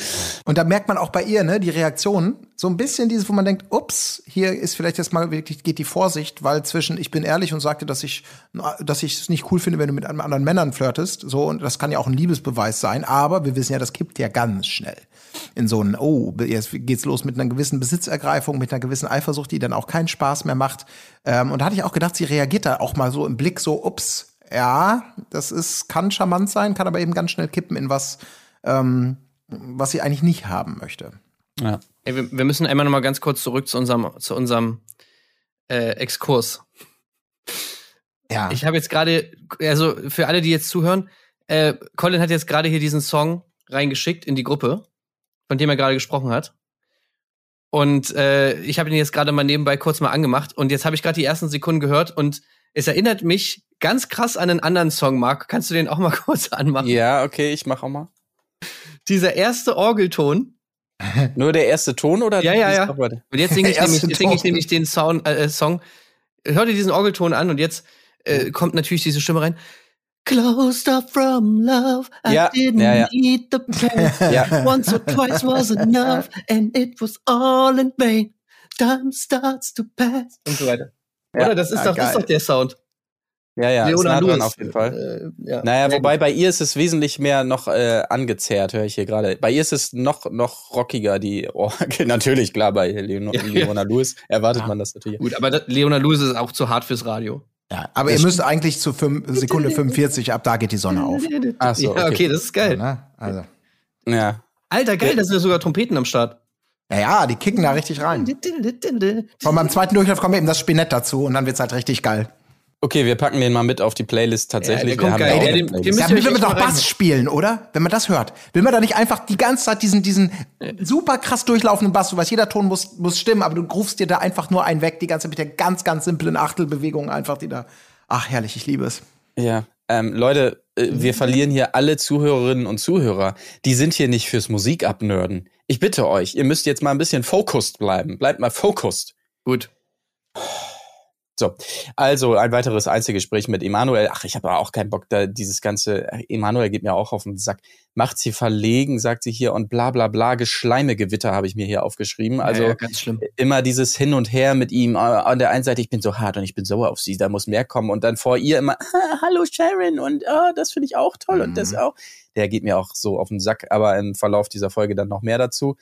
Und da merkt man auch bei ihr, ne, die Reaktion, so ein bisschen dieses, wo man denkt, ups, hier ist vielleicht jetzt mal wirklich, geht die Vorsicht, weil zwischen ich bin ehrlich und sagte, dass ich, dass ich es nicht cool finde, wenn du mit einem anderen Männern flirtest, so, und das kann ja auch ein Liebesbeweis sein, aber wir wissen ja, das kippt ja ganz schnell in so einen, oh, jetzt geht's los mit einer gewissen Besitzergreifung, mit einer gewissen Eifersucht, die dann auch keinen Spaß mehr macht. Ähm, und da hatte ich auch gedacht, sie reagiert da auch mal so im Blick so, ups, ja, das ist, kann charmant sein, kann aber eben ganz schnell kippen in was, ähm, was sie eigentlich nicht haben möchte. Ja. Ey, wir, wir müssen einmal noch mal ganz kurz zurück zu unserem, zu unserem äh, Exkurs. Ja. Ich habe jetzt gerade, also für alle, die jetzt zuhören, äh, Colin hat jetzt gerade hier diesen Song reingeschickt in die Gruppe, von dem er gerade gesprochen hat. Und äh, ich habe ihn jetzt gerade mal nebenbei kurz mal angemacht und jetzt habe ich gerade die ersten Sekunden gehört und es erinnert mich ganz krass an einen anderen Song, Marc. Kannst du den auch mal kurz anmachen? ja, okay, ich mach auch mal. Dieser erste Orgelton. Nur der erste Ton oder? Ja, ja, ja. Und jetzt singe ich, nämlich, sing ich nämlich den Sound, äh, Song. Hör dir diesen Orgelton an und jetzt äh, kommt natürlich diese Stimme rein. Closed up from love. I Ja, didn't ja, ja. need the pain. Ja. Once or twice was enough, and it was all in vain. Time starts to pass. Und so weiter. Oder? Das ist, Ja, doch, das ist doch der Sound. Ja, ja, ist Leona nah dran Lewis. auf jeden Fall. Äh, ja. Naja, wobei gut. bei ihr ist es wesentlich mehr noch äh, angezerrt, höre ich hier gerade. Bei ihr ist es noch, noch rockiger, die Orgel. natürlich, klar, bei Leon Ja, Leona Lewis erwartet Ja. man das natürlich. Gut, aber das, Leona Lewis ist auch zu hart fürs Radio. Ja, aber ihr müsst eigentlich zu fünf, Sekunde 45, ab da geht die Sonne auf. Ach so, ja, okay. okay, das ist geil. Ne? Also. Ja. Alter, geil, da sind ja sogar Trompeten am Start. Ja, ja, die kicken da richtig rein. Von meinem zweiten Durchlauf kommt eben das Spinett dazu und dann wird's halt richtig geil. Okay, wir packen den mal mit auf die Playlist tatsächlich. Ja, Wir geil. haben Ja, auch den- Playlist. Ja, will man doch Bass spielen, oder? Wenn man das hört. Will man da nicht einfach die ganze Zeit diesen, diesen super krass durchlaufenden Bass, du weißt, jeder Ton muss, muss stimmen, aber du rufst dir da einfach nur einen weg, die ganze Zeit mit der ganz, ganz simplen Achtelbewegung einfach, die da. Ach, herrlich, ich liebe es. Ja, ähm, Leute, äh, wir verlieren hier alle Zuhörerinnen und Zuhörer. Die sind hier nicht fürs Musik abnörden. Ich bitte euch, ihr müsst jetzt mal ein bisschen focused bleiben. Bleibt mal focused. Gut. So, also ein weiteres Einzelgespräch mit Emanuel. Ach, ich habe aber auch keinen Bock, da dieses ganze. Emanuel geht mir auch auf den Sack. Macht sie verlegen, sagt sie hier und bla bla bla. Geschleimegewitter habe ich mir hier aufgeschrieben. Also ja, ja, ganz schlimm. immer dieses Hin und Her mit ihm. Äh, An der einen Seite, ich bin so hart und ich bin sauer auf sie, da muss mehr kommen. Und dann vor ihr immer, ah, hallo Sharon und ah, das finde ich auch toll und das auch. Der geht mir auch so auf den Sack, aber im Verlauf dieser Folge dann noch mehr dazu.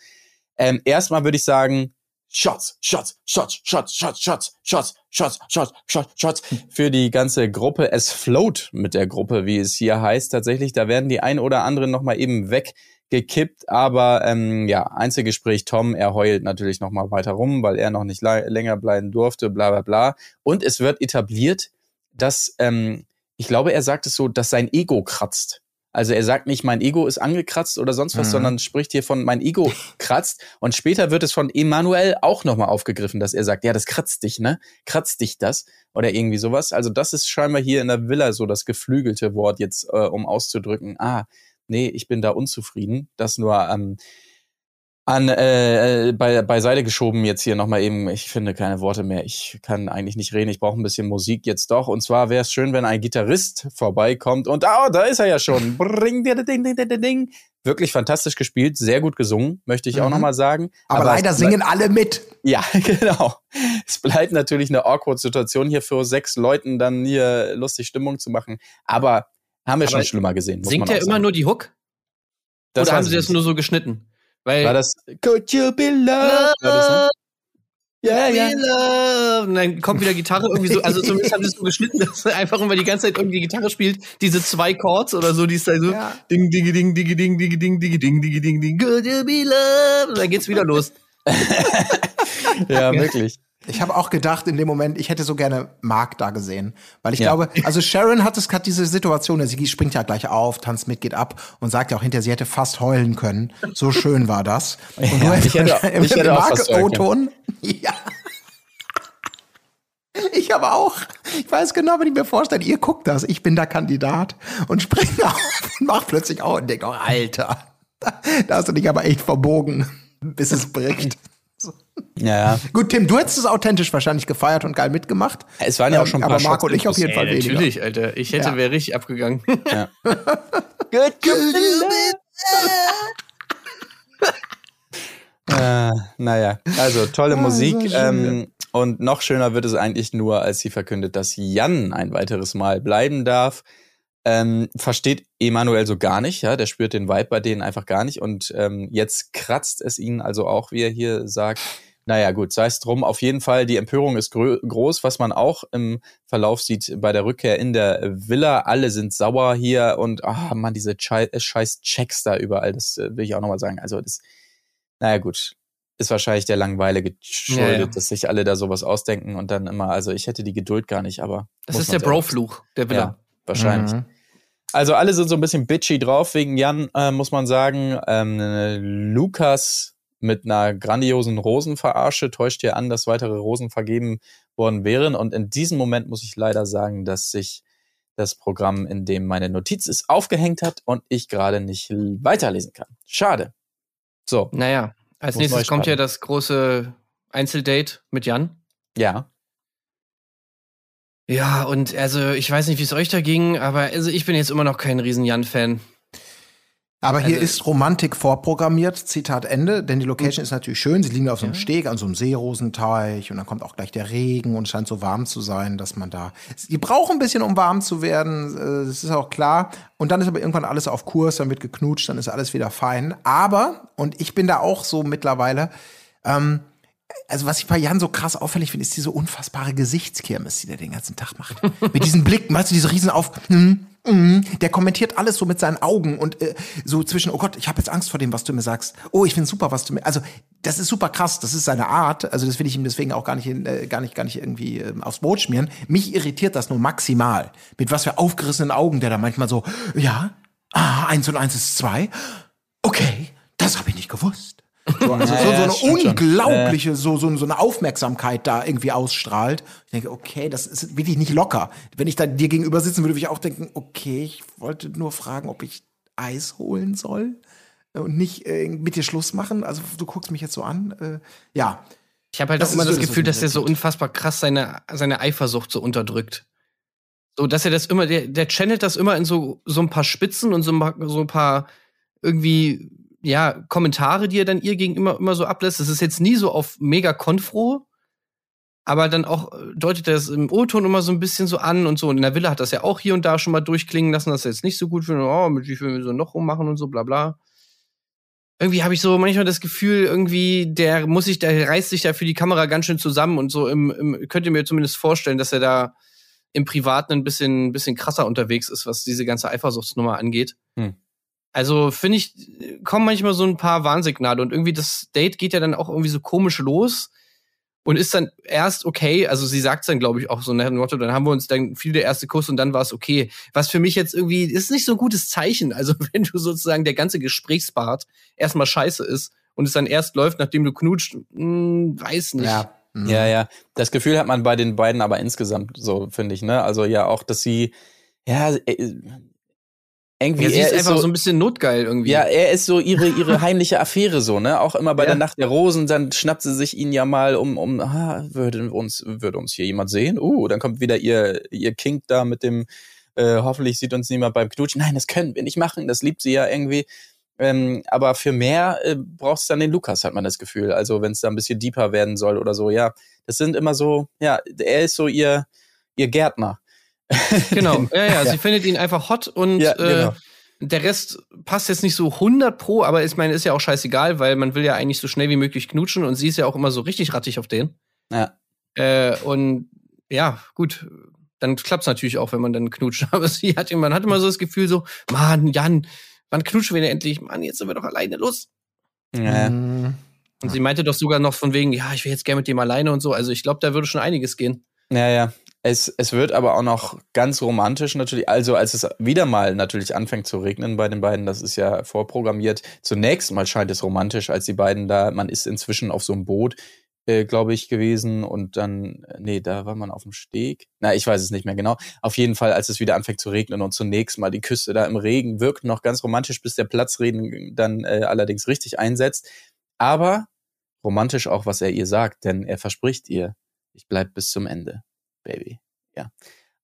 Ähm, erstmal würde ich sagen, Shots, Shots, Shots, Shots, Shots, Shots, Shots, Shots, Shots, Shots, Shots für die ganze Gruppe. Es float mit der Gruppe, wie es hier heißt. Tatsächlich, da werden die ein oder anderen noch mal eben weggekippt. Aber ähm, ja, Einzelgespräch Tom, er heult natürlich noch mal weiter rum, weil er noch nicht länger bleiben durfte, bla bla bla. Und es wird etabliert, dass, ähm, ich glaube, er sagt es so, dass sein Ego kratzt. Also er sagt nicht, mein Ego ist angekratzt oder sonst was, Mhm. sondern spricht hier von, mein Ego kratzt. Und später wird es von Emanuel auch nochmal aufgegriffen, dass er sagt, ja, das kratzt dich, ne? Kratzt dich das? Oder irgendwie sowas. Also das ist scheinbar hier in der Villa so das geflügelte Wort jetzt, äh, um auszudrücken, ah, nee, ich bin da unzufrieden. Das nur ähm, an äh, äh, bei, beiseite geschoben jetzt hier nochmal eben, ich finde keine Worte mehr. Ich kann eigentlich nicht reden, ich brauche ein bisschen Musik jetzt doch. Und zwar wäre es schön, wenn ein Gitarrist vorbeikommt und ah, da ist er ja schon. Bring dir ding, ding, ding, ding. Wirklich fantastisch gespielt, sehr gut gesungen, möchte ich auch Mhm. nochmal sagen. Aber, leider es singen alle mit. ja, genau. Es bleibt natürlich eine awkward Situation hier für sechs Leuten dann hier lustig Stimmung zu machen. Aber haben wir Aber schon schlimmer gesehen. Singt er auch immer nur die Hook? Das Oder haben sie das nicht. nur so geschnitten? Weil War das Could you be loved? Das, ne? Ja, ja. Love. Und dann kommt wieder Gitarre irgendwie so, also zumindest haben sie es so geschnitten, dass er einfach immer die ganze Zeit irgendwie Gitarre spielt, diese zwei Chords oder so, die ist da so Ja. ding, ding, ding, ding, ding, ding, ding, ding, ding, ding, ding, ding, could you be loved? Und dann geht's wieder los. ja, wirklich. Ich habe auch gedacht in dem Moment, ich hätte so gerne Mark da gesehen. Weil ich Ja. glaube, also Sharon hat es hat diese Situation, sie springt ja gleich auf, tanzt mit, geht ab und sagt ja auch hinterher, sie hätte fast heulen können. So schön war das. Und Ja, ich hätte- im, ich hätte heulen Mark-O-Ton. Ja. Ich aber auch. Ich weiß genau, wenn ich mir vorstelle, ihr guckt das, ich bin der Kandidat und spring auf und mach plötzlich auch und denk, oh, Alter, da, da hast du dich aber echt verbogen, bis es bricht. Ja, ja. Gut, Tim, du hättest es authentisch wahrscheinlich gefeiert und geil mitgemacht. Es waren ja auch Ähm, schon ein paar aber Marco und ich auf jeden Fall Ey, weniger. natürlich, Alter. Ich hätte, Ja. wäre richtig abgegangen. Äh, naja, also tolle Ah, Musik. ähm, und noch schöner wird es eigentlich nur, als sie verkündet, dass Jan ein weiteres Mal bleiben darf. Ähm, versteht Emanuel so gar nicht, ja, der spürt den Vibe bei denen einfach gar nicht. Und ähm, jetzt kratzt es ihn also auch, wie er hier sagt. Naja, gut, sei es drum. Auf jeden Fall, die Empörung ist grö groß, was man auch im Verlauf sieht bei der Rückkehr in der Villa. Alle sind sauer hier und ah, man, diese äh, scheiß Checks da überall, das äh, will ich auch nochmal sagen. Also das, naja, gut. Ist wahrscheinlich der Langweile geschuldet, Ja, ja. dass sich alle da sowas ausdenken und dann immer, also ich hätte die Geduld gar nicht, aber. Das ist der Bro-Fluch, der. Villa. Ja, wahrscheinlich. Mhm. Also alle sind so ein bisschen bitchy drauf wegen Jan, äh, muss man sagen. Ähm, Lukas mit einer grandiosen Rosenverarsche täuscht hier an, dass weitere Rosen vergeben worden wären. Und in diesem Moment muss ich leider sagen, dass sich das Programm, in dem meine Notiz ist, aufgehängt hat und ich gerade nicht weiterlesen kann. Schade. So, Naja, als nächstes kommt ja das große Einzeldate mit Jan. ja. Ja, und also ich weiß nicht, wie es euch da ging, aber also ich bin jetzt immer noch kein riesen Jan-Fan. Aber hier Also- ist Romantik vorprogrammiert, Zitat Ende, denn die Location ist natürlich schön. Sie liegen auf so einem Steg an so einem Seerosenteich und dann kommt auch gleich der Regen und scheint so warm zu sein, dass man da. Die brauchen ein bisschen, um warm zu werden, äh, das ist auch klar. Und dann ist aber irgendwann alles auf Kurs, dann wird geknutscht, dann ist alles wieder fein. Aber, und ich bin da auch so mittlerweile, ähm, also was ich bei Jan so krass auffällig finde, ist diese unfassbare Gesichtskirmes, die der den ganzen Tag macht. Mit diesen Blicken, weißt du, diese riesen auf, hm, hm, der kommentiert alles so mit seinen Augen und äh, so zwischen, oh Gott, ich habe jetzt Angst vor dem, was du mir sagst. Oh, ich finde super, was du mir, also das ist super krass, das ist seine Art. Also das will ich ihm deswegen auch gar nicht, äh, gar nicht, gar nicht irgendwie äh, aufs Brot schmieren. Mich irritiert das nur maximal, mit was für aufgerissenen Augen der da manchmal so, ja, ah, eins und eins ist zwei. Okay, das habe ich nicht gewusst. So, also Ja, so, ja, so eine stimmt schon. unglaubliche, so, so, so eine Aufmerksamkeit da irgendwie ausstrahlt. Ich denke, okay, das ist wirklich nicht locker. Wenn ich da dir gegenüber sitzen würde, würde ich auch denken, okay, ich wollte nur fragen, ob ich Eis holen soll und nicht äh, mit dir Schluss machen. Also du guckst mich jetzt so an. Äh, ja, Ich habe halt Das auch immer das Gefühl, dass er so unfassbar krass seine, seine Eifersucht so unterdrückt. So, dass er das immer, der, der channelt das immer in so, so ein paar Spitzen und so ein paar, so ein paar irgendwie, ja, Kommentare, die er dann ihr gegenüber immer so ablässt. Das ist jetzt nie so auf mega konfro, aber dann auch äh, deutet er es im O-Ton immer so ein bisschen so an und so. Und in der Villa hat das ja auch hier und da schon mal durchklingen lassen, dass er jetzt nicht so gut findet. Oh, mit wie viel wir so noch rummachen und so, bla bla irgendwie habe ich so manchmal das Gefühl, irgendwie, der muss sich, der reißt sich da für die Kamera ganz schön zusammen und so im, im könnt ihr mir zumindest vorstellen, dass er da im Privaten ein bisschen, ein bisschen krasser unterwegs ist, was diese ganze Eifersuchtsnummer angeht. Hm. Also finde ich, kommen manchmal so ein paar Warnsignale und irgendwie das Date geht ja dann auch irgendwie so komisch los und ist dann erst okay. Also sie sagt dann, glaube ich, auch so nach dem Motto, dann haben wir uns dann viel der erste Kuss und dann war es okay. Was für mich jetzt irgendwie ist nicht so ein gutes Zeichen. Also wenn du sozusagen der ganze Gesprächspart erstmal scheiße ist und es dann erst läuft, nachdem du knutscht, hm, weiß nicht. ja. Mhm. Ja, ja. Das Gefühl hat man bei den beiden aber insgesamt so, finde ich, ne? Also ja, auch, dass sie, ja, äh, irgendwie Ja, sie er ist ist einfach so, so ein bisschen notgeil irgendwie. Ja, er ist so ihre, ihre heimliche Affäre so, ne? Auch immer bei Ja. der Nacht der Rosen, dann schnappt sie sich ihn ja mal um, um, ah, würde uns, würde uns hier jemand sehen? Uh, dann kommt wieder ihr, ihr Kink da mit dem, äh, hoffentlich sieht uns niemand beim Knutschen. Nein, das können wir nicht machen, das liebt sie ja irgendwie. Ähm, aber für mehr äh, brauchst du dann den Lukas, hat man das Gefühl. Also wenn es da ein bisschen deeper werden soll oder so, ja. Das sind immer so, ja, er ist so ihr, ihr Gärtner. Genau, ja, ja, Ja. sie findet ihn einfach hot und Ja, äh, genau. der Rest passt jetzt nicht so 100 pro, aber ich meine, ist ja auch scheißegal, weil man will ja eigentlich so schnell wie möglich knutschen und sie ist ja auch immer so richtig rattig auf den. Ja. Äh, und ja, gut, dann klappt's natürlich auch, wenn man dann knutscht. Aber sie hat, man hat immer so das Gefühl so, Mann, Jan, wann knutschen wir denn endlich? Mann, jetzt sind wir doch alleine, los. Ja. Mhm. Und sie meinte doch sogar noch von wegen, ja, ich will jetzt gerne mit dem alleine und so. Also ich glaube, da würde schon einiges gehen. Ja, ja. Es, es wird aber auch noch ganz romantisch natürlich. Also, als es wieder mal natürlich anfängt zu regnen bei den beiden, das ist ja vorprogrammiert. Zunächst mal scheint es romantisch, als die beiden da, man ist inzwischen auf so einem Boot, äh, glaube ich, gewesen und dann, nee, da war man auf dem Steg. Na, ich weiß es nicht mehr genau. Auf jeden Fall, als es wieder anfängt zu regnen und zunächst mal die Küste da im Regen wirkt noch ganz romantisch, bis der Platzregen dann äh, allerdings richtig einsetzt. Aber romantisch auch, was er ihr sagt, denn er verspricht ihr, ich bleib bis zum Ende. Baby. Ja.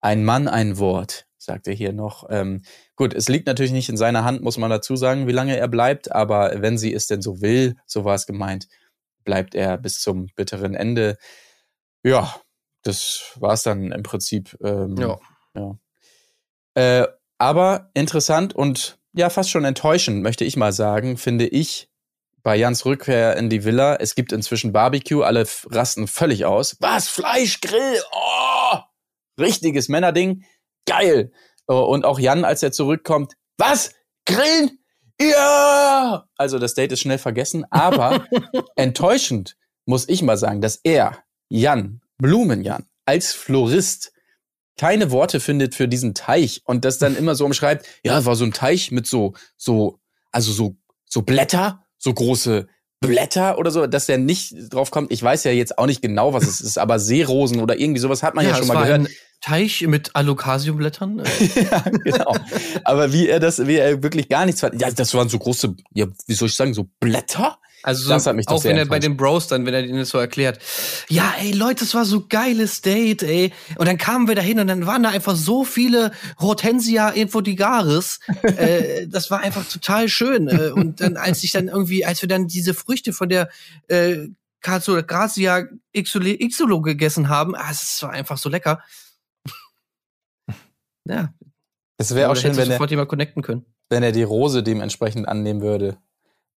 Ein Mann, ein Wort, sagt er hier noch. Ähm, gut, es liegt natürlich nicht in seiner Hand, muss man dazu sagen, wie lange er bleibt, aber wenn sie es denn so will, so war es gemeint, bleibt er bis zum bitteren Ende. Ja, das war es dann im Prinzip. Ähm, Ja. ja. Äh, aber interessant und ja, fast schon enttäuschend, möchte ich mal sagen, finde ich, bei Jans Rückkehr in die Villa. Es gibt inzwischen Barbecue, alle rasten völlig aus. Was? Fleischgrill? Oh! Richtiges Männerding. Geil. Oh, Und auch Jan, als er zurückkommt. Was? Grillen? Ja! Also das Date ist schnell vergessen, aber enttäuschend muss ich mal sagen, dass er, Jan, Blumenjan, als Florist keine Worte findet für diesen Teich und das dann immer so umschreibt, ja, war so ein Teich mit so, so, also so, so Blätter, so große Blätter oder so, dass der nicht drauf kommt. Ich weiß ja jetzt auch nicht genau, was es ist, aber Seerosen oder irgendwie sowas hat man ja, schon es mal war gehört. ein Teich mit Alokasiumblättern. Äh, ja, genau. Aber wie er das, wie er wirklich gar nichts fand. Ja, das waren so große, ja, wie soll ich sagen, so Blätter? Also so, Das hat mich doch auch wenn er bei den Bros dann, wenn er ihnen das so erklärt. Ja, ey, Leute, es war so geiles Date, ey. Und dann kamen wir da hin und dann waren da einfach so viele Hortensia Infodigaris. äh, das war einfach total schön. Äh, und dann, als ich dann irgendwie, als wir dann diese Früchte von der äh, Grazia Ixolo gegessen haben, ah, es war einfach so lecker. Ja, Es wäre auch schön, wenn er, sofort jemand connecten können. wenn er die Rose dementsprechend annehmen würde.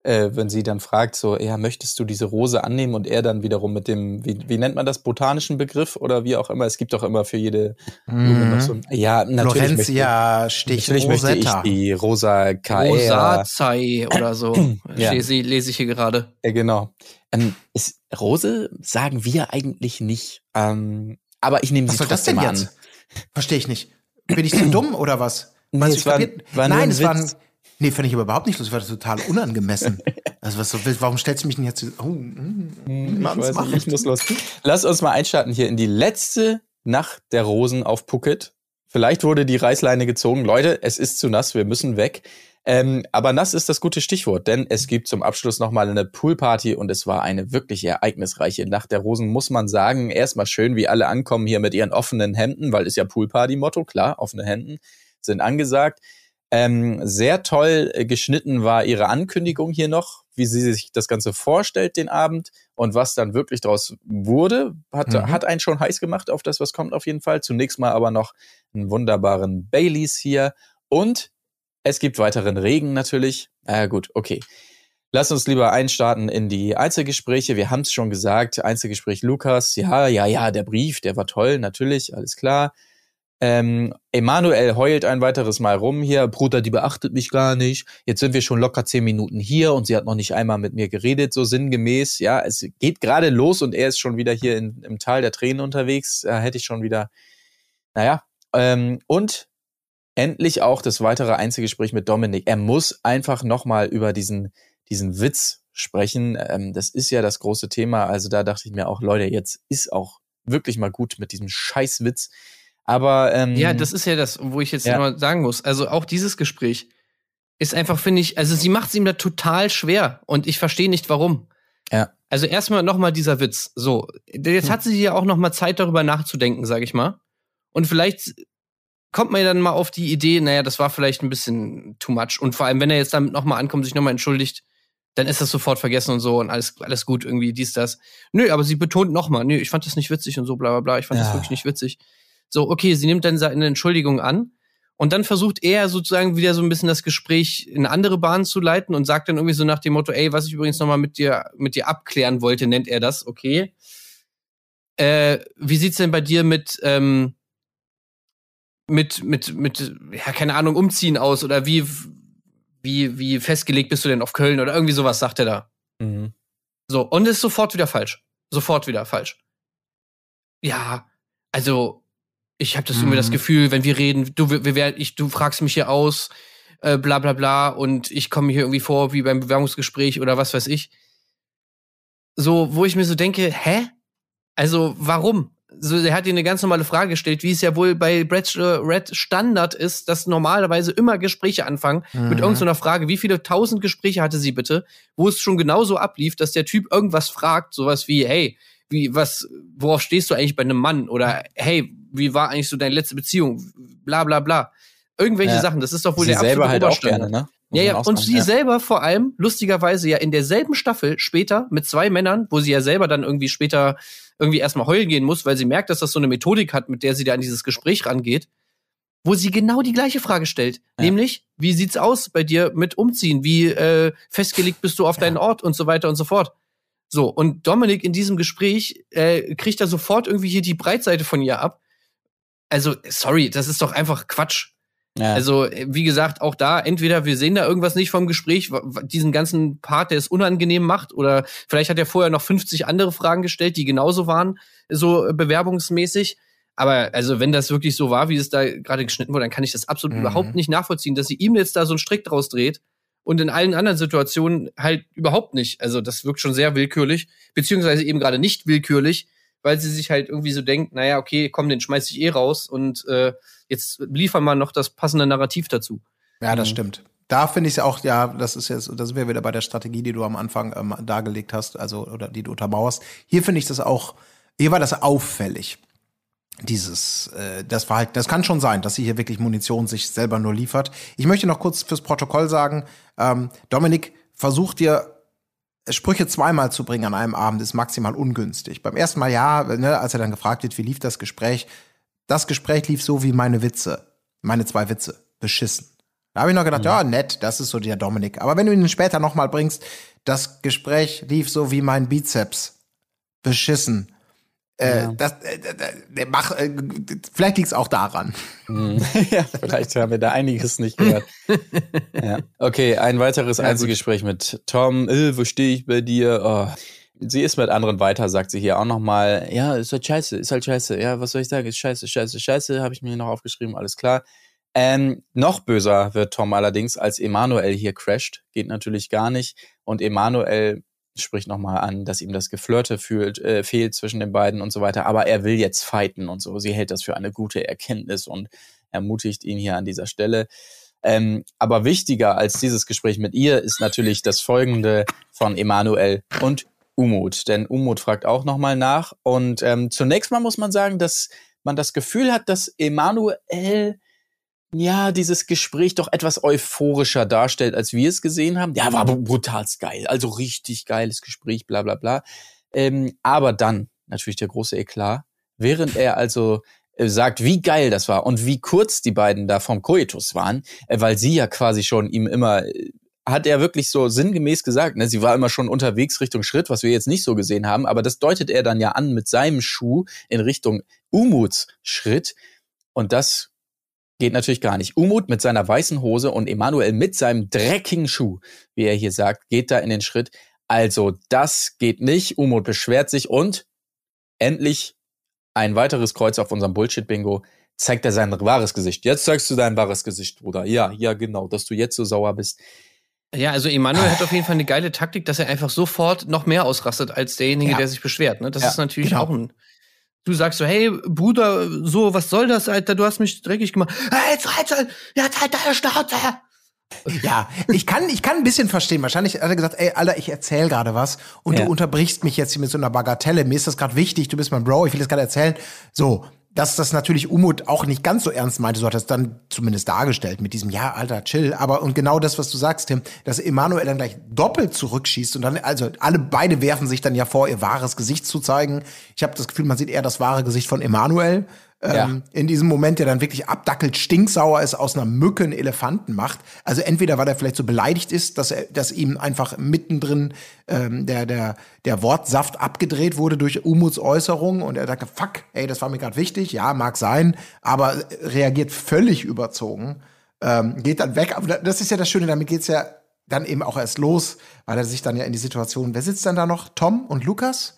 Äh, wenn sie dann fragt, so, ja, möchtest du diese Rose annehmen? Und er dann wiederum mit dem, wie, wie nennt man das, botanischen Begriff oder wie auch immer. Es gibt doch immer für jede Blume noch so ein, Ja, natürlich. Florencia möchte, Stich natürlich möchte ich Rosetta. die Rosa Caera. Rosazei oder so. Ja. lese, lese ich hier gerade. Ja, genau. Ähm, ist, Rose sagen wir eigentlich nicht. Ähm, aber ich nehme sie Was soll das denn an. jetzt? Verstehe ich nicht. Bin ich zu dumm oder was? Nee, es war- war Nein, ein es war Witz. ein, Nee, finde ich aber überhaupt nicht lustig, war das total unangemessen. also was so, warum stellst du mich denn jetzt? Oh, mm, Ich, weiß nicht, ich muss los. Lass uns mal einstarten hier in die letzte Nacht der Rosen auf Phuket. Vielleicht wurde die Reißleine gezogen. Leute, es ist zu nass, wir müssen weg. Ähm, aber nass ist das gute Stichwort, denn es gibt zum Abschluss nochmal eine Poolparty und es war eine wirklich ereignisreiche Nacht der Rosen, muss man sagen. Erstmal schön, wie alle ankommen hier mit ihren offenen Hemden, weil ist ja Poolparty-Motto, klar, offene Hemden sind angesagt. Ähm, sehr toll äh, geschnitten war ihre Ankündigung hier noch, wie sie sich das Ganze vorstellt, den Abend und was dann wirklich daraus wurde, hat, Mhm. hat einen schon heiß gemacht auf das, was kommt auf jeden Fall. Zunächst mal aber noch einen wunderbaren Baileys hier und es gibt weiteren Regen natürlich. Ah, gut, okay. Lass uns lieber einstarten in die Einzelgespräche. Wir haben es schon gesagt, Einzelgespräch Lukas. Ja, ja, ja, der Brief, der war toll, natürlich, alles klar. Ähm, Emanuel heult ein weiteres Mal rum hier. Bruder, die beachtet mich gar nicht. Jetzt sind wir schon locker zehn Minuten hier und sie hat noch nicht einmal mit mir geredet, so sinngemäß. Ja, es geht gerade los und er ist schon wieder hier in, im Tal der Tränen unterwegs. Da hätte ich schon wieder, naja. Ähm, und endlich auch das weitere Einzelgespräch mit Dominik. Er muss einfach nochmal über diesen, diesen Witz sprechen. Ähm, das ist ja das große Thema. Also da dachte ich mir auch, Leute, jetzt ist auch wirklich mal gut mit diesem Scheißwitz. Aber ähm, Ja, das ist ja das, wo ich jetzt Ja. mal sagen muss. Also auch dieses Gespräch ist einfach, finde ich, also sie macht es ihm da total schwer und ich verstehe nicht warum. Ja. Also erstmal noch mal dieser Witz. So, jetzt hat sie ja auch noch mal Zeit darüber nachzudenken, sage ich mal. Und vielleicht kommt man ja dann mal auf die Idee, naja, das war vielleicht ein bisschen too much. Und vor allem, wenn er jetzt damit noch mal ankommt, sich noch mal entschuldigt, dann ist das sofort vergessen und so und alles, alles gut irgendwie, dies, das. Nö, aber sie betont noch mal, nö, ich fand das nicht witzig und so, bla, bla, bla, ich fand das Ja. wirklich nicht witzig. So, okay, sie nimmt dann seine Entschuldigung an und dann versucht er sozusagen wieder so ein bisschen das Gespräch in andere Bahnen zu leiten und sagt dann irgendwie so nach dem Motto, ey, was ich übrigens noch mal mit dir, mit dir abklären wollte, nennt er das, okay. Äh, wie sieht's denn bei dir mit, ähm, mit, mit, mit, ja, keine Ahnung, umziehen aus oder wie, wie, wie festgelegt bist du denn auf Köln oder irgendwie sowas sagt er da. Mhm. So, und ist sofort wieder falsch. Sofort wieder falsch. Ja, also, ich habe das irgendwie Mhm. das Gefühl, wenn wir reden, du, wir, wir, ich, du fragst mich hier aus, äh, bla bla bla, und ich komme mir hier irgendwie vor wie beim Bewerbungsgespräch oder was weiß ich. So, wo ich mir so denke, hä? Also, warum? So, er hat dir eine ganz normale Frage gestellt, wie es ja wohl bei Red Standard ist, dass normalerweise immer Gespräche anfangen mit Mhm. irgendeiner Frage. Wie viele tausend Gespräche hatte sie bitte, wo es schon genauso ablief, dass der Typ irgendwas fragt, sowas wie, hey, wie, was, worauf stehst du eigentlich bei einem Mann? Oder, hey, wie war eigentlich so deine letzte Beziehung? Bla, bla, bla. Irgendwelche Ja. Sachen, das ist doch wohl Sie der selber absolute halt auch gerne, ne? Ja, ja, und sie ja. selber vor allem, lustigerweise ja in derselben Staffel später mit zwei Männern, wo sie ja selber dann irgendwie später irgendwie erstmal heulen gehen muss, weil sie merkt, dass das so eine Methodik hat, mit der sie da an dieses Gespräch rangeht, wo sie genau die gleiche Frage stellt. Ja. Nämlich, wie sieht's aus bei dir mit Umziehen? Wie äh, festgelegt bist du auf deinen Ort und so weiter und so fort. So, und Dominik in diesem Gespräch äh, kriegt da sofort irgendwie hier die Breitseite von ihr ab. Also, sorry, das ist doch einfach Quatsch. Ja. Also, wie gesagt, auch da, entweder wir sehen da irgendwas nicht vom Gespräch, diesen ganzen Part, der es unangenehm macht, oder vielleicht hat er vorher noch 50 andere Fragen gestellt, die genauso waren, so äh, bewerbungsmäßig. Aber also, wenn das wirklich so war, wie es da gerade geschnitten wurde, dann kann ich das absolut Mhm. überhaupt nicht nachvollziehen, dass sie ihm jetzt da so einen Strick draus dreht und in allen anderen Situationen halt überhaupt nicht. Also, das wirkt schon sehr willkürlich, beziehungsweise eben gerade nicht willkürlich, weil sie sich halt irgendwie so denkt, naja, okay, komm, den schmeiß ich eh raus und äh, jetzt liefern wir noch das passende Narrativ dazu. Ja, das Mhm. stimmt. Da finde ich es ja auch, ja, das ist jetzt, da sind wir wieder bei der Strategie, die du am Anfang ähm, dargelegt hast, also oder die du untermauerst. Hier finde ich das auch, hier war das auffällig. Dieses, äh, das Verhalten, das kann schon sein, dass sie hier wirklich Munition sich selber nur liefert. Ich möchte noch kurz fürs Protokoll sagen, ähm, Dominik versucht dir Sprüche zweimal zu bringen an einem Abend ist maximal ungünstig. Beim ersten Mal ja, ne, als er dann gefragt wird, wie lief das Gespräch, das Gespräch lief so wie meine Witze, meine zwei Witze, beschissen. Da habe ich noch gedacht, ja, nett, das ist so der Dominik. Aber wenn du ihn später noch mal bringst, das Gespräch lief so wie mein Bizeps, beschissen. Äh, Ja. das, äh, der mach, äh, vielleicht liegt es auch daran. ja, vielleicht haben wir da einiges nicht gehört. ja. Okay, ein weiteres Einzelgespräch mit Tom. Äh, wo stehe ich bei dir? Oh. Sie ist mit anderen weiter, sagt sie hier auch nochmal. Ja, ist halt scheiße, ist halt scheiße. Ja, was soll ich sagen? Ist scheiße, scheiße, scheiße. Habe ich mir hier noch aufgeschrieben, alles klar. Ähm, noch böser wird Tom allerdings, als Emanuel hier crasht. Geht natürlich gar nicht. Und Emanuel spricht nochmal an, dass ihm das Geflirte fühlt, äh, fehlt zwischen den beiden und so weiter. Aber er will jetzt fighten und so. Sie hält das für eine gute Erkenntnis und ermutigt ihn hier an dieser Stelle. Ähm, aber wichtiger als dieses Gespräch mit ihr ist natürlich das Folgende von Emanuel und Umut. Denn Umut fragt auch nochmal nach. Und ähm, zunächst mal muss man sagen, dass man das Gefühl hat, dass Emanuel ja, dieses Gespräch doch etwas euphorischer darstellt, als wir es gesehen haben. Ja, war brutalst geil. Also richtig geiles Gespräch, bla bla bla. Ähm, aber dann, natürlich der große Eklat, während er also äh, sagt, wie geil das war und wie kurz die beiden da vom Koitus waren, äh, weil sie ja quasi schon ihm immer, äh, hat er wirklich so sinngemäß gesagt, ne, sie war immer schon unterwegs Richtung Schritt, was wir jetzt nicht so gesehen haben, aber das deutet er dann ja an mit seinem Schuh in Richtung Umuts Schritt. Und das geht natürlich gar nicht. Umut mit seiner weißen Hose und Emanuel mit seinem dreckigen Schuh, wie er hier sagt, geht da in den Schritt. Also das geht nicht. Umut beschwert sich und endlich ein weiteres Kreuz auf unserem Bullshit-Bingo. Zeigt er sein wahres Gesicht. Jetzt zeigst du dein wahres Gesicht, Bruder. Ja, ja, genau, dass du jetzt so sauer bist. Ja, also Emanuel hat auf jeden Fall eine geile Taktik, dass er einfach sofort noch mehr ausrastet als derjenige, Ja. der sich beschwert. Ne? Das Ja, ist natürlich genau. auch ein. Du sagst so, hey, Bruder, so, was soll das, Alter? Du hast mich dreckig gemacht. Hey, jetzt halt, jetzt halt deine Schnauze! Ja, ich kann, ich kann ein bisschen verstehen. Wahrscheinlich hat er gesagt, ey, Alter, ich erzähl gerade was und Ja. du unterbrichst mich jetzt hier mit so einer Bagatelle. Mir ist das gerade wichtig, du bist mein Bro, ich will das gerade erzählen. So, dass das natürlich Umut auch nicht ganz so ernst meinte, so hat er es dann zumindest dargestellt mit diesem, ja, Alter, chill. Aber und genau das, was du sagst, Tim, dass Emanuel dann gleich doppelt zurückschießt und dann, also alle beide werfen sich dann ja vor, ihr wahres Gesicht zu zeigen. Ich habe das Gefühl, man sieht eher das wahre Gesicht von Emanuel. Ja. Ähm, in diesem Moment, der dann wirklich abdackelt, stinksauer ist, aus einer Mücke einen Elefanten macht. Also entweder, weil er vielleicht so beleidigt ist, dass er, dass ihm einfach mittendrin ähm, der, der, der Wortsaft abgedreht wurde durch Umuts Äußerung und er dachte, fuck, ey, das war mir gerade wichtig, ja, mag sein, aber reagiert völlig überzogen, ähm, geht dann weg. Aber das ist ja das Schöne, damit geht's ja dann eben auch erst los, weil er sich dann ja in die Situation, wer sitzt dann da noch? Tom und Lukas?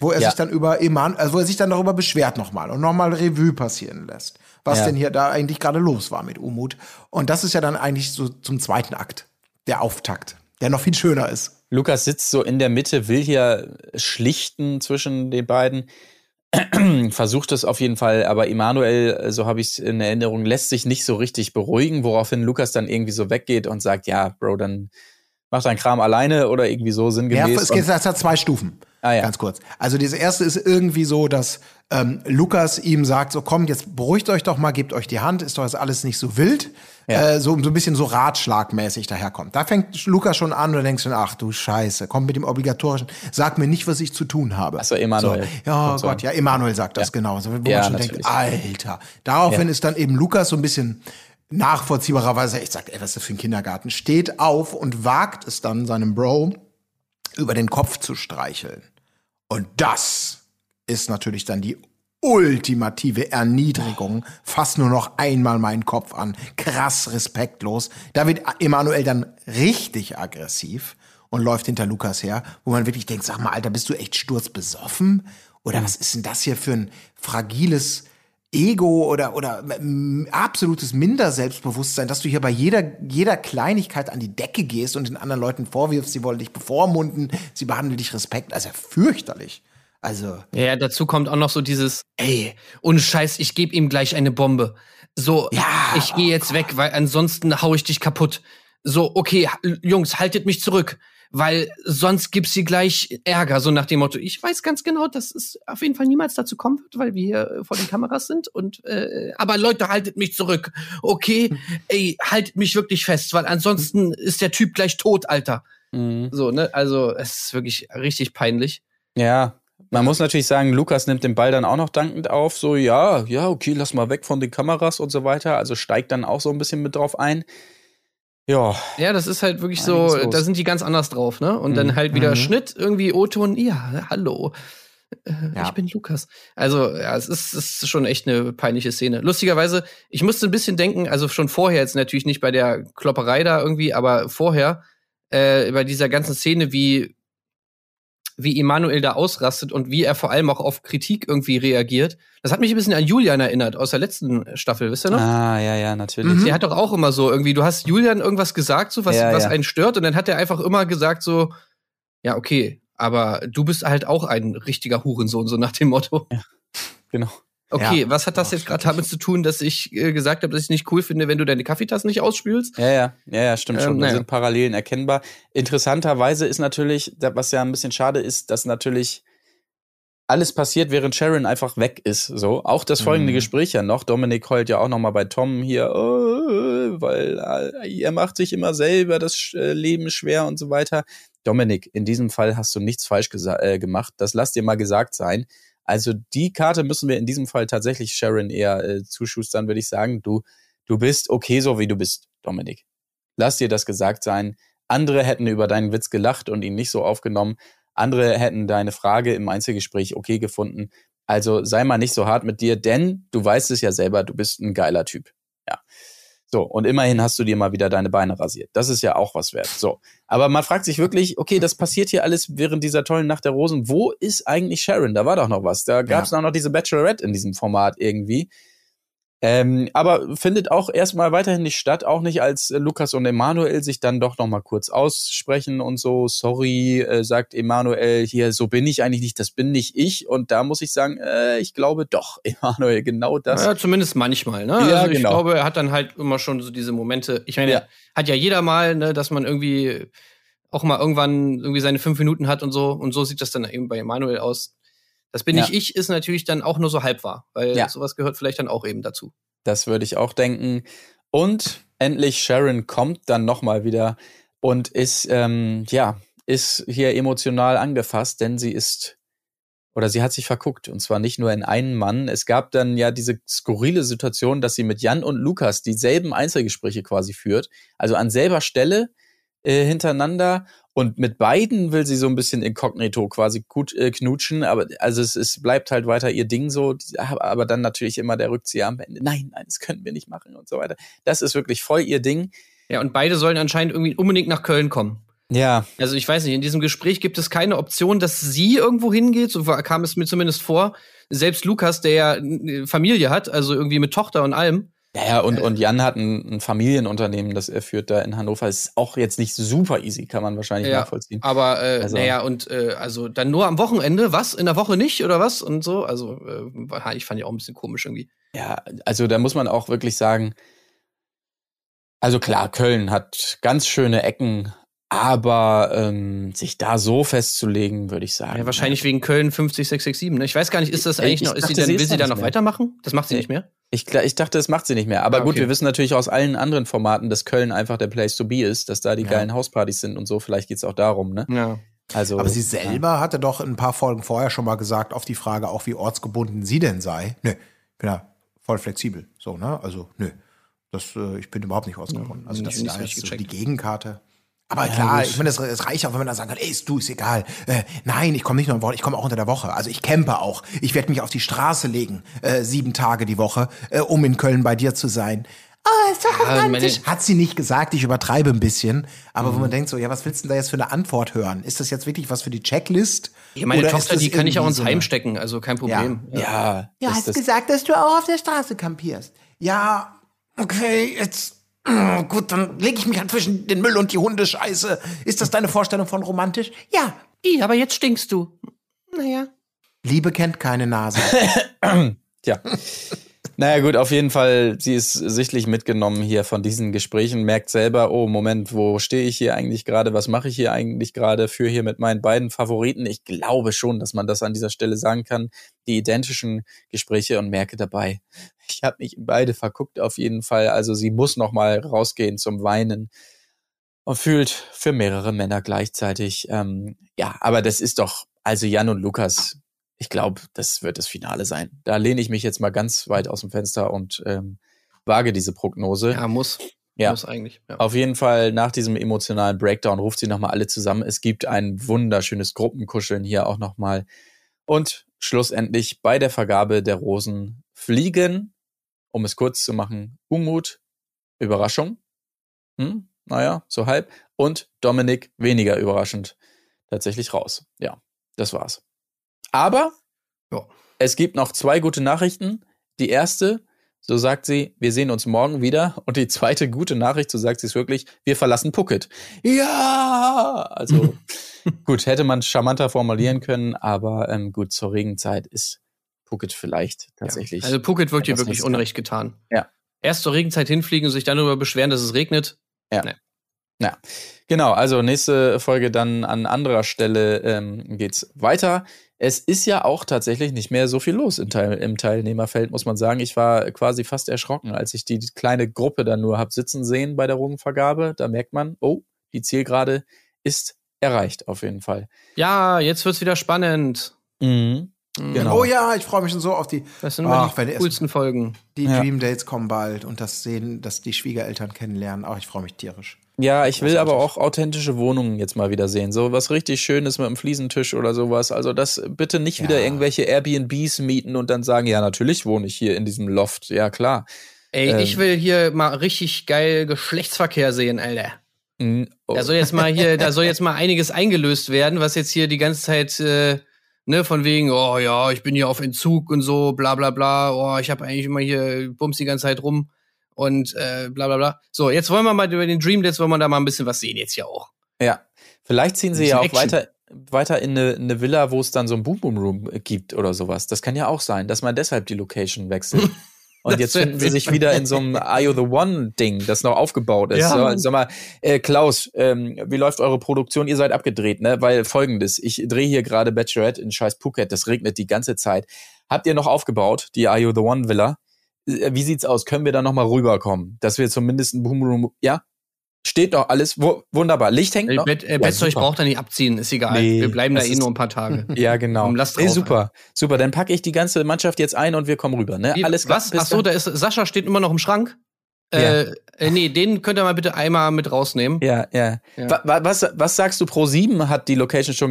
Wo er Ja. sich dann über Eman, also wo er sich dann darüber beschwert nochmal und nochmal Revue passieren lässt, was Ja. denn hier da eigentlich gerade los war mit Umut. Und das ist ja dann eigentlich so zum zweiten Akt, der Auftakt, der noch viel schöner ist. Lukas sitzt so in der Mitte, will hier schlichten zwischen den beiden. Versucht es auf jeden Fall, aber Emanuel, so habe ich es in Erinnerung, lässt sich nicht so richtig beruhigen, woraufhin Lukas dann irgendwie so weggeht und sagt, ja, Bro, dann mach deinen Kram alleine oder irgendwie so Ja, sinngemäß. es, geht, es hat zwei Stufen. Ah, ja. Ganz kurz. Also das erste ist irgendwie so, dass ähm, Lukas ihm sagt, so komm, jetzt beruhigt euch doch mal, gebt euch die Hand, ist doch jetzt alles nicht so wild. Ja. Äh, so, so ein bisschen so ratschlagmäßig daherkommt. Da fängt Lukas schon an und du denkst schon, ach du Scheiße, komm mit dem obligatorischen, sag mir nicht, was ich zu tun habe. Ach so, Emanuel. So, ja, so. Gott, ja, Emanuel sagt das Ja. genau. So, wo Ja, man schon natürlich. denkt, Alter. Daraufhin ist dann eben Lukas so ein bisschen nachvollziehbarerweise echt sagt, ey, was ist das für ein Kindergarten? Steht auf und wagt es dann seinem Bro über den Kopf zu streicheln. Und das ist natürlich dann die ultimative Erniedrigung. Fass nur noch einmal meinen Kopf an. Krass respektlos. Da wird Emanuel dann richtig aggressiv und läuft hinter Lukas her, wo man wirklich denkt, sag mal, Alter, bist du echt sturzbesoffen? Oder was ist denn das hier für ein fragiles Ego oder, oder absolutes Minderselbstbewusstsein, dass du hier bei jeder, jeder Kleinigkeit an die Decke gehst und den anderen Leuten vorwirfst, sie wollen dich bevormunden, sie behandeln dich Respekt. Also fürchterlich. Also, Ja, dazu kommt auch noch so dieses, ey, ohne Scheiß, ich gebe ihm gleich eine Bombe. So, Ja, ich gehe jetzt weg, weil ansonsten hau ich dich kaputt. so, okay, Jungs, haltet mich zurück, weil sonst gibt's hier gleich Ärger, so nach dem Motto, ich weiß ganz genau, dass es auf jeden Fall niemals dazu kommen wird, weil wir hier äh, vor den Kameras sind und äh, aber Leute, haltet mich zurück. Okay, ey, haltet mich wirklich fest, weil ansonsten ist der Typ gleich tot, Alter. Mhm. So, ne? Also, es ist wirklich richtig peinlich. Ja, man muss natürlich sagen, Lukas nimmt den Ball dann auch noch dankend auf. So, ja, ja, okay, lass mal weg von den Kameras und so weiter. Also steigt dann auch so ein bisschen mit drauf ein. Ja, Ja, das ist halt wirklich so, los. da sind die ganz anders drauf, ne? Und dann Mhm. halt wieder Mhm. Schnitt, irgendwie O-Ton, ja, hallo. Äh, Ja. Ich bin Lukas. Also, ja, es ist, es ist schon echt eine peinliche Szene. Lustigerweise, ich musste ein bisschen denken, also schon vorher, jetzt natürlich nicht bei der Klopperei da irgendwie, aber vorher, äh, bei dieser ganzen Szene, wie, wie Emanuel da ausrastet und wie er vor allem auch auf Kritik irgendwie reagiert. Das hat mich ein bisschen an Julian erinnert aus der letzten Staffel, wisst ihr noch? ah, ja, ja, natürlich. Mhm. Sie hat doch auch immer so irgendwie, du hast Julian irgendwas gesagt, so was, Ja, was ja. einen stört, und dann hat er einfach immer gesagt so, ja, okay, aber du bist halt auch ein richtiger Hurensohn, so nach dem Motto. Genau. Okay, Ja. was hat das Ja, jetzt gerade damit zu tun, dass ich äh, gesagt habe, dass ich nicht cool finde, wenn du deine Kaffeetassen nicht ausspülst? Ja, ja, ja, ja, stimmt Ähm, schon. Da naja. sind Parallelen erkennbar. Interessanterweise ist natürlich, was ja ein bisschen schade ist, dass natürlich alles passiert, während Sharon einfach weg ist. So, auch das folgende Mhm. Gespräch ja noch. Dominik heult ja auch noch mal bei Tom hier, äh, weil äh, er macht sich immer selber das äh, Leben schwer und so weiter. Dominik, in diesem Fall hast du nichts falsch äh, gemacht. Das lass dir mal gesagt sein. Also die Karte müssen wir in diesem Fall tatsächlich Sharon eher äh, zuschustern, würde ich sagen. Du, du bist okay so, wie du bist, Dominik. Lass dir das gesagt sein. Andere hätten über deinen Witz gelacht und ihn nicht so aufgenommen. Andere hätten deine Frage im Einzelgespräch okay gefunden. Also sei mal nicht so hart mit dir, denn du weißt es ja selber, du bist ein geiler Typ. Ja. So, und immerhin hast du dir mal wieder deine Beine rasiert. Das ist ja auch was wert. So. Aber man fragt sich wirklich, okay, das passiert hier alles während dieser tollen Nacht der Rosen. Wo ist eigentlich Sharon? Da war doch noch was. Da gab es auch noch diese Bachelorette in diesem Format irgendwie. Ähm, aber findet auch erstmal weiterhin nicht statt, auch nicht als äh, Lukas und Emanuel sich dann doch noch mal kurz aussprechen und so. Sorry, äh, sagt Emanuel hier, so bin ich eigentlich nicht, das bin nicht ich. Und da muss ich sagen, äh, ich glaube doch, Emanuel, genau das. Ja, zumindest manchmal, ne? Ja, also ich genau. glaube, er hat dann halt immer schon so diese Momente. Ich meine, Ja. hat ja jeder mal, ne, dass man irgendwie auch mal irgendwann irgendwie seine fünf Minuten hat und so. Und so sieht das dann eben bei Emanuel aus. Das bin Ja. nicht ich, ist natürlich dann auch nur so halb wahr, weil Ja. sowas gehört vielleicht dann auch eben dazu. Das würde ich auch denken. Und endlich Sharon kommt dann noch mal wieder und ist ähm, ja ist hier emotional angefasst, denn sie ist oder sie hat sich verguckt und zwar nicht nur in einen Mann. Es gab dann ja diese skurrile Situation, dass sie mit Jan und Lukas dieselben Einzelgespräche quasi führt, also an selber Stelle äh, hintereinander und mit beiden will sie so ein bisschen inkognito quasi gut äh, knutschen, aber also es, es bleibt halt weiter ihr Ding so, aber dann natürlich immer der Rückzieher am Ende. Nein, nein, das können wir nicht machen und so weiter. Das ist wirklich voll ihr Ding. Ja, und beide sollen anscheinend irgendwie unbedingt nach Köln kommen. Ja, Also ich weiß nicht, in diesem Gespräch gibt es keine Option, dass sie irgendwo hingeht, so kam es mir zumindest vor. Selbst Lukas, der ja Familie hat, also irgendwie mit Tochter und allem, ja, ja und, und Jan hat ein, ein Familienunternehmen, das er führt da in Hannover. Ist auch jetzt nicht super easy, kann man wahrscheinlich Ja, nachvollziehen. Aber äh, Also- naja, und äh, also dann nur am Wochenende, was? In der Woche nicht oder was? Und so. Also, äh, ich fand ja auch ein bisschen komisch irgendwie. Ja, also da muss man auch wirklich sagen, also klar, Köln hat ganz schöne Ecken, aber ähm, sich da so festzulegen, würde ich sagen. Ja, wahrscheinlich wegen Köln 50667, ne? Ich weiß gar nicht, ist das Ich- eigentlich ich noch, ist sie dachte, sie will ist sie da noch mehr. weitermachen? Das macht sie nicht mehr? Ich, ich dachte, das macht sie nicht mehr. Aber Ah, gut, okay. wir wissen natürlich aus allen anderen Formaten, dass Köln einfach der Place to be ist, dass da die Ja. geilen Hauspartys sind und so. Vielleicht geht's auch darum, ne? Ja. Also, Aber sie selber hatte doch ein paar Folgen vorher schon mal gesagt, auf die Frage auch, wie ortsgebunden sie denn sei. Nö, ich bin ja voll flexibel. So, ne? Also, nö. Das, äh, ich bin überhaupt nicht ortsgebunden. Also, das ist so die. Gegenkarte. Aber Ja, klar, gut. ich meine, es, es reicht auch, wenn man dann sagen kann, ey, ist du, ist egal. Äh, nein, ich komme nicht nur am Wochenende, ich komme auch unter der Woche. Also ich campe auch. Ich werde mich auf die Straße legen, äh, sieben Tage die Woche, äh, um in Köln bei dir zu sein. Oh, ist doch Ja, romantisch. Hat sie nicht gesagt, ich übertreibe ein bisschen. Aber Mhm. wo man denkt so, ja, was willst du denn da jetzt für eine Antwort hören? Ist das jetzt wirklich was für die Checklist? Ja, meine Oder Tochter, das die kann ich auch ins Heim stecken, also kein Problem. ja, Ja, das- hast das- gesagt, dass du auch auf der Straße kampierst. Ja, okay, jetzt. Mm, Gut, dann lege ich mich halt zwischen den Müll und die Hundescheiße. Ist das deine Vorstellung von romantisch? Ja. Ih, aber jetzt stinkst du. Naja. Liebe kennt keine Nase. Tja. Naja, gut, auf jeden Fall, sie ist sichtlich mitgenommen hier von diesen Gesprächen, merkt selber, oh, Moment, wo stehe ich hier eigentlich gerade? Was mache ich hier eigentlich gerade? Für hier mit meinen beiden Favoriten. Ich glaube schon, dass man das an dieser Stelle sagen kann. Die identischen Gespräche und merke dabei, ich habe mich in beide verguckt auf jeden Fall. Also sie muss noch mal rausgehen zum Weinen und fühlt für mehrere Männer gleichzeitig. Ähm, ja, aber das ist doch, also Jan und Lukas, ich glaube, das wird das Finale sein. Da lehne ich mich jetzt mal ganz weit aus dem Fenster und ähm, wage diese Prognose. Ja, muss. Ja. Muss eigentlich. Ja. Auf jeden Fall nach diesem emotionalen Breakdown ruft sie nochmal alle zusammen. Es gibt ein wunderschönes Gruppenkuscheln hier auch nochmal. Und schlussendlich bei der Vergabe der Rosen fliegen, um es kurz zu machen, Umut, Überraschung, hm, naja, so halb, und Dominik, weniger überraschend, tatsächlich raus. Ja, das war's. Aber Ja. es gibt noch zwei gute Nachrichten. Die erste, so sagt sie, wir sehen uns morgen wieder. Und die zweite gute Nachricht, so sagt sie es wirklich, wir verlassen Phuket. Ja! Also gut, hätte man charmanter formulieren können, aber ähm, gut, zur Regenzeit ist Phuket vielleicht tatsächlich. Also Phuket wird hier etwas wirklich. Unrecht getan. Ja. Erst zur Regenzeit hinfliegen und sich dann darüber beschweren, dass es regnet. Ja, genau. Also nächste Folge dann an anderer Stelle ähm, geht's weiter. Es ist ja auch tatsächlich nicht mehr so viel los im, Teil, im Teilnehmerfeld, muss man sagen. Ich war quasi fast erschrocken, als ich die kleine Gruppe dann nur hab sitzen sehen bei der Rogenvergabe. Da merkt man, oh, die Zielgerade ist erreicht auf jeden Fall. Ja, jetzt wird's wieder spannend. Mhm. Genau. Oh ja, ich freue mich schon so auf die, Das sind Ach, die coolsten Folgen. die Ja. Dream Dates kommen bald und das sehen, dass die Schwiegereltern kennenlernen. Ach, ich freue mich tierisch. Ja, ich will aber auch authentische Wohnungen jetzt mal wieder sehen. So was richtig Schönes mit einem Fliesentisch oder sowas. Also das bitte nicht wieder Ja. irgendwelche Airbnbs mieten und dann sagen, ja, natürlich wohne ich hier in diesem Loft. Ja, klar. Ey, Ähm. ich will hier mal richtig geil Geschlechtsverkehr sehen, Alter. Oh. Da soll jetzt mal hier, da soll jetzt mal einiges eingelöst werden, was jetzt hier die ganze Zeit, äh, ne, von wegen, oh ja, ich bin hier auf Entzug und so, bla bla bla, oh, ich habe eigentlich immer hier bums die ganze Zeit rum und äh, bla bla bla. So, jetzt wollen wir mal über den Dream Dates, wollen wir da mal ein bisschen was sehen, jetzt ja auch. Ja, vielleicht ziehen sie ja auch Action. weiter, weiter in eine, eine Villa, wo es dann so ein Boom Boom Room gibt oder sowas. Das kann ja auch sein, dass man deshalb die Location wechselt. Und Das jetzt finden sie sich wieder in so einem Are You the One Ding, das noch aufgebaut ist. Ja, so, sag mal, äh, Klaus, ähm, wie läuft eure Produktion? Ihr seid abgedreht, ne? Weil folgendes, ich drehe hier gerade Bachelorette in scheiß Phuket, das regnet die ganze Zeit. Habt ihr noch aufgebaut, die Are You the One Villa? Äh, Wie sieht's aus? Können wir da noch mal rüberkommen? Dass wir zumindest ein Boom Room, ja? Steht noch alles, wo, wunderbar. Licht hängt Äh, noch? Bett, äh, Ja, Bettzeug super. braucht er nicht abziehen, ist egal. Nee, wir bleiben da eh nur ein paar Tage. Ja, genau. Komm, lass nee, drauf, super, super. Dann packe ich die ganze Mannschaft jetzt ein und wir kommen rüber. Ne? Wie, Alles klar. was? Ach so, da ist Sascha steht immer noch im Schrank. Äh, äh, nee, den könnt ihr mal bitte einmal mit rausnehmen. Ja, ja. Ja. Wa- wa- Was, was sagst du? Pro 7 hat die Location schon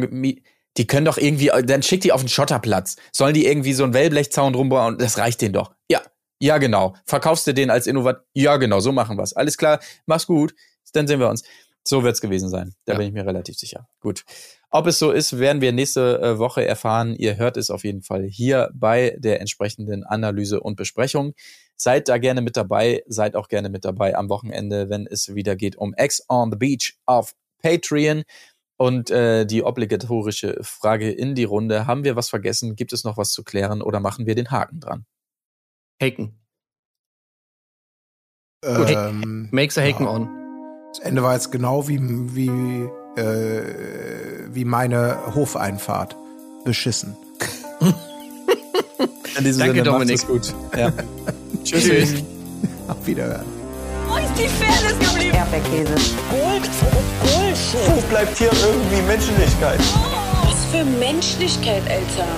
Die können doch irgendwie, dann schick die auf den Schotterplatz. Sollen die irgendwie so einen Wellblechzaun rumbauen? Das reicht denen doch. Ja, ja, genau. Verkaufst du den als Innovat? Ja, genau, so machen wir's. Alles klar, mach's gut. Dann sehen wir uns. So wird's gewesen sein. Da Ja. bin ich mir relativ sicher. Gut. Ob es so ist, werden wir nächste äh, Woche erfahren. Ihr hört es auf jeden Fall hier bei der entsprechenden Analyse und Besprechung. Seid da gerne mit dabei, seid auch gerne mit dabei am Wochenende, wenn es wieder geht um X on the Beach auf Patreon. Und äh, die obligatorische Frage in die Runde. Haben wir was vergessen? Gibt es noch was zu klären oder machen wir den Haken dran? Haken. Gut. Ähm, Makes a Haken Ja. on. Das Ende war jetzt genau wie, wie, äh, wie meine Hofeinfahrt. Beschissen. In diesem Danke, macht's Dominik. es gut. Ja. Tschüss. Tschüss. Auf Wiederhören. Wo ist die Fairness geblieben? Erdbeerkäse. Gold, Bullshit. Wo bleibt hier irgendwie Menschlichkeit? Was für Menschlichkeit, Alter.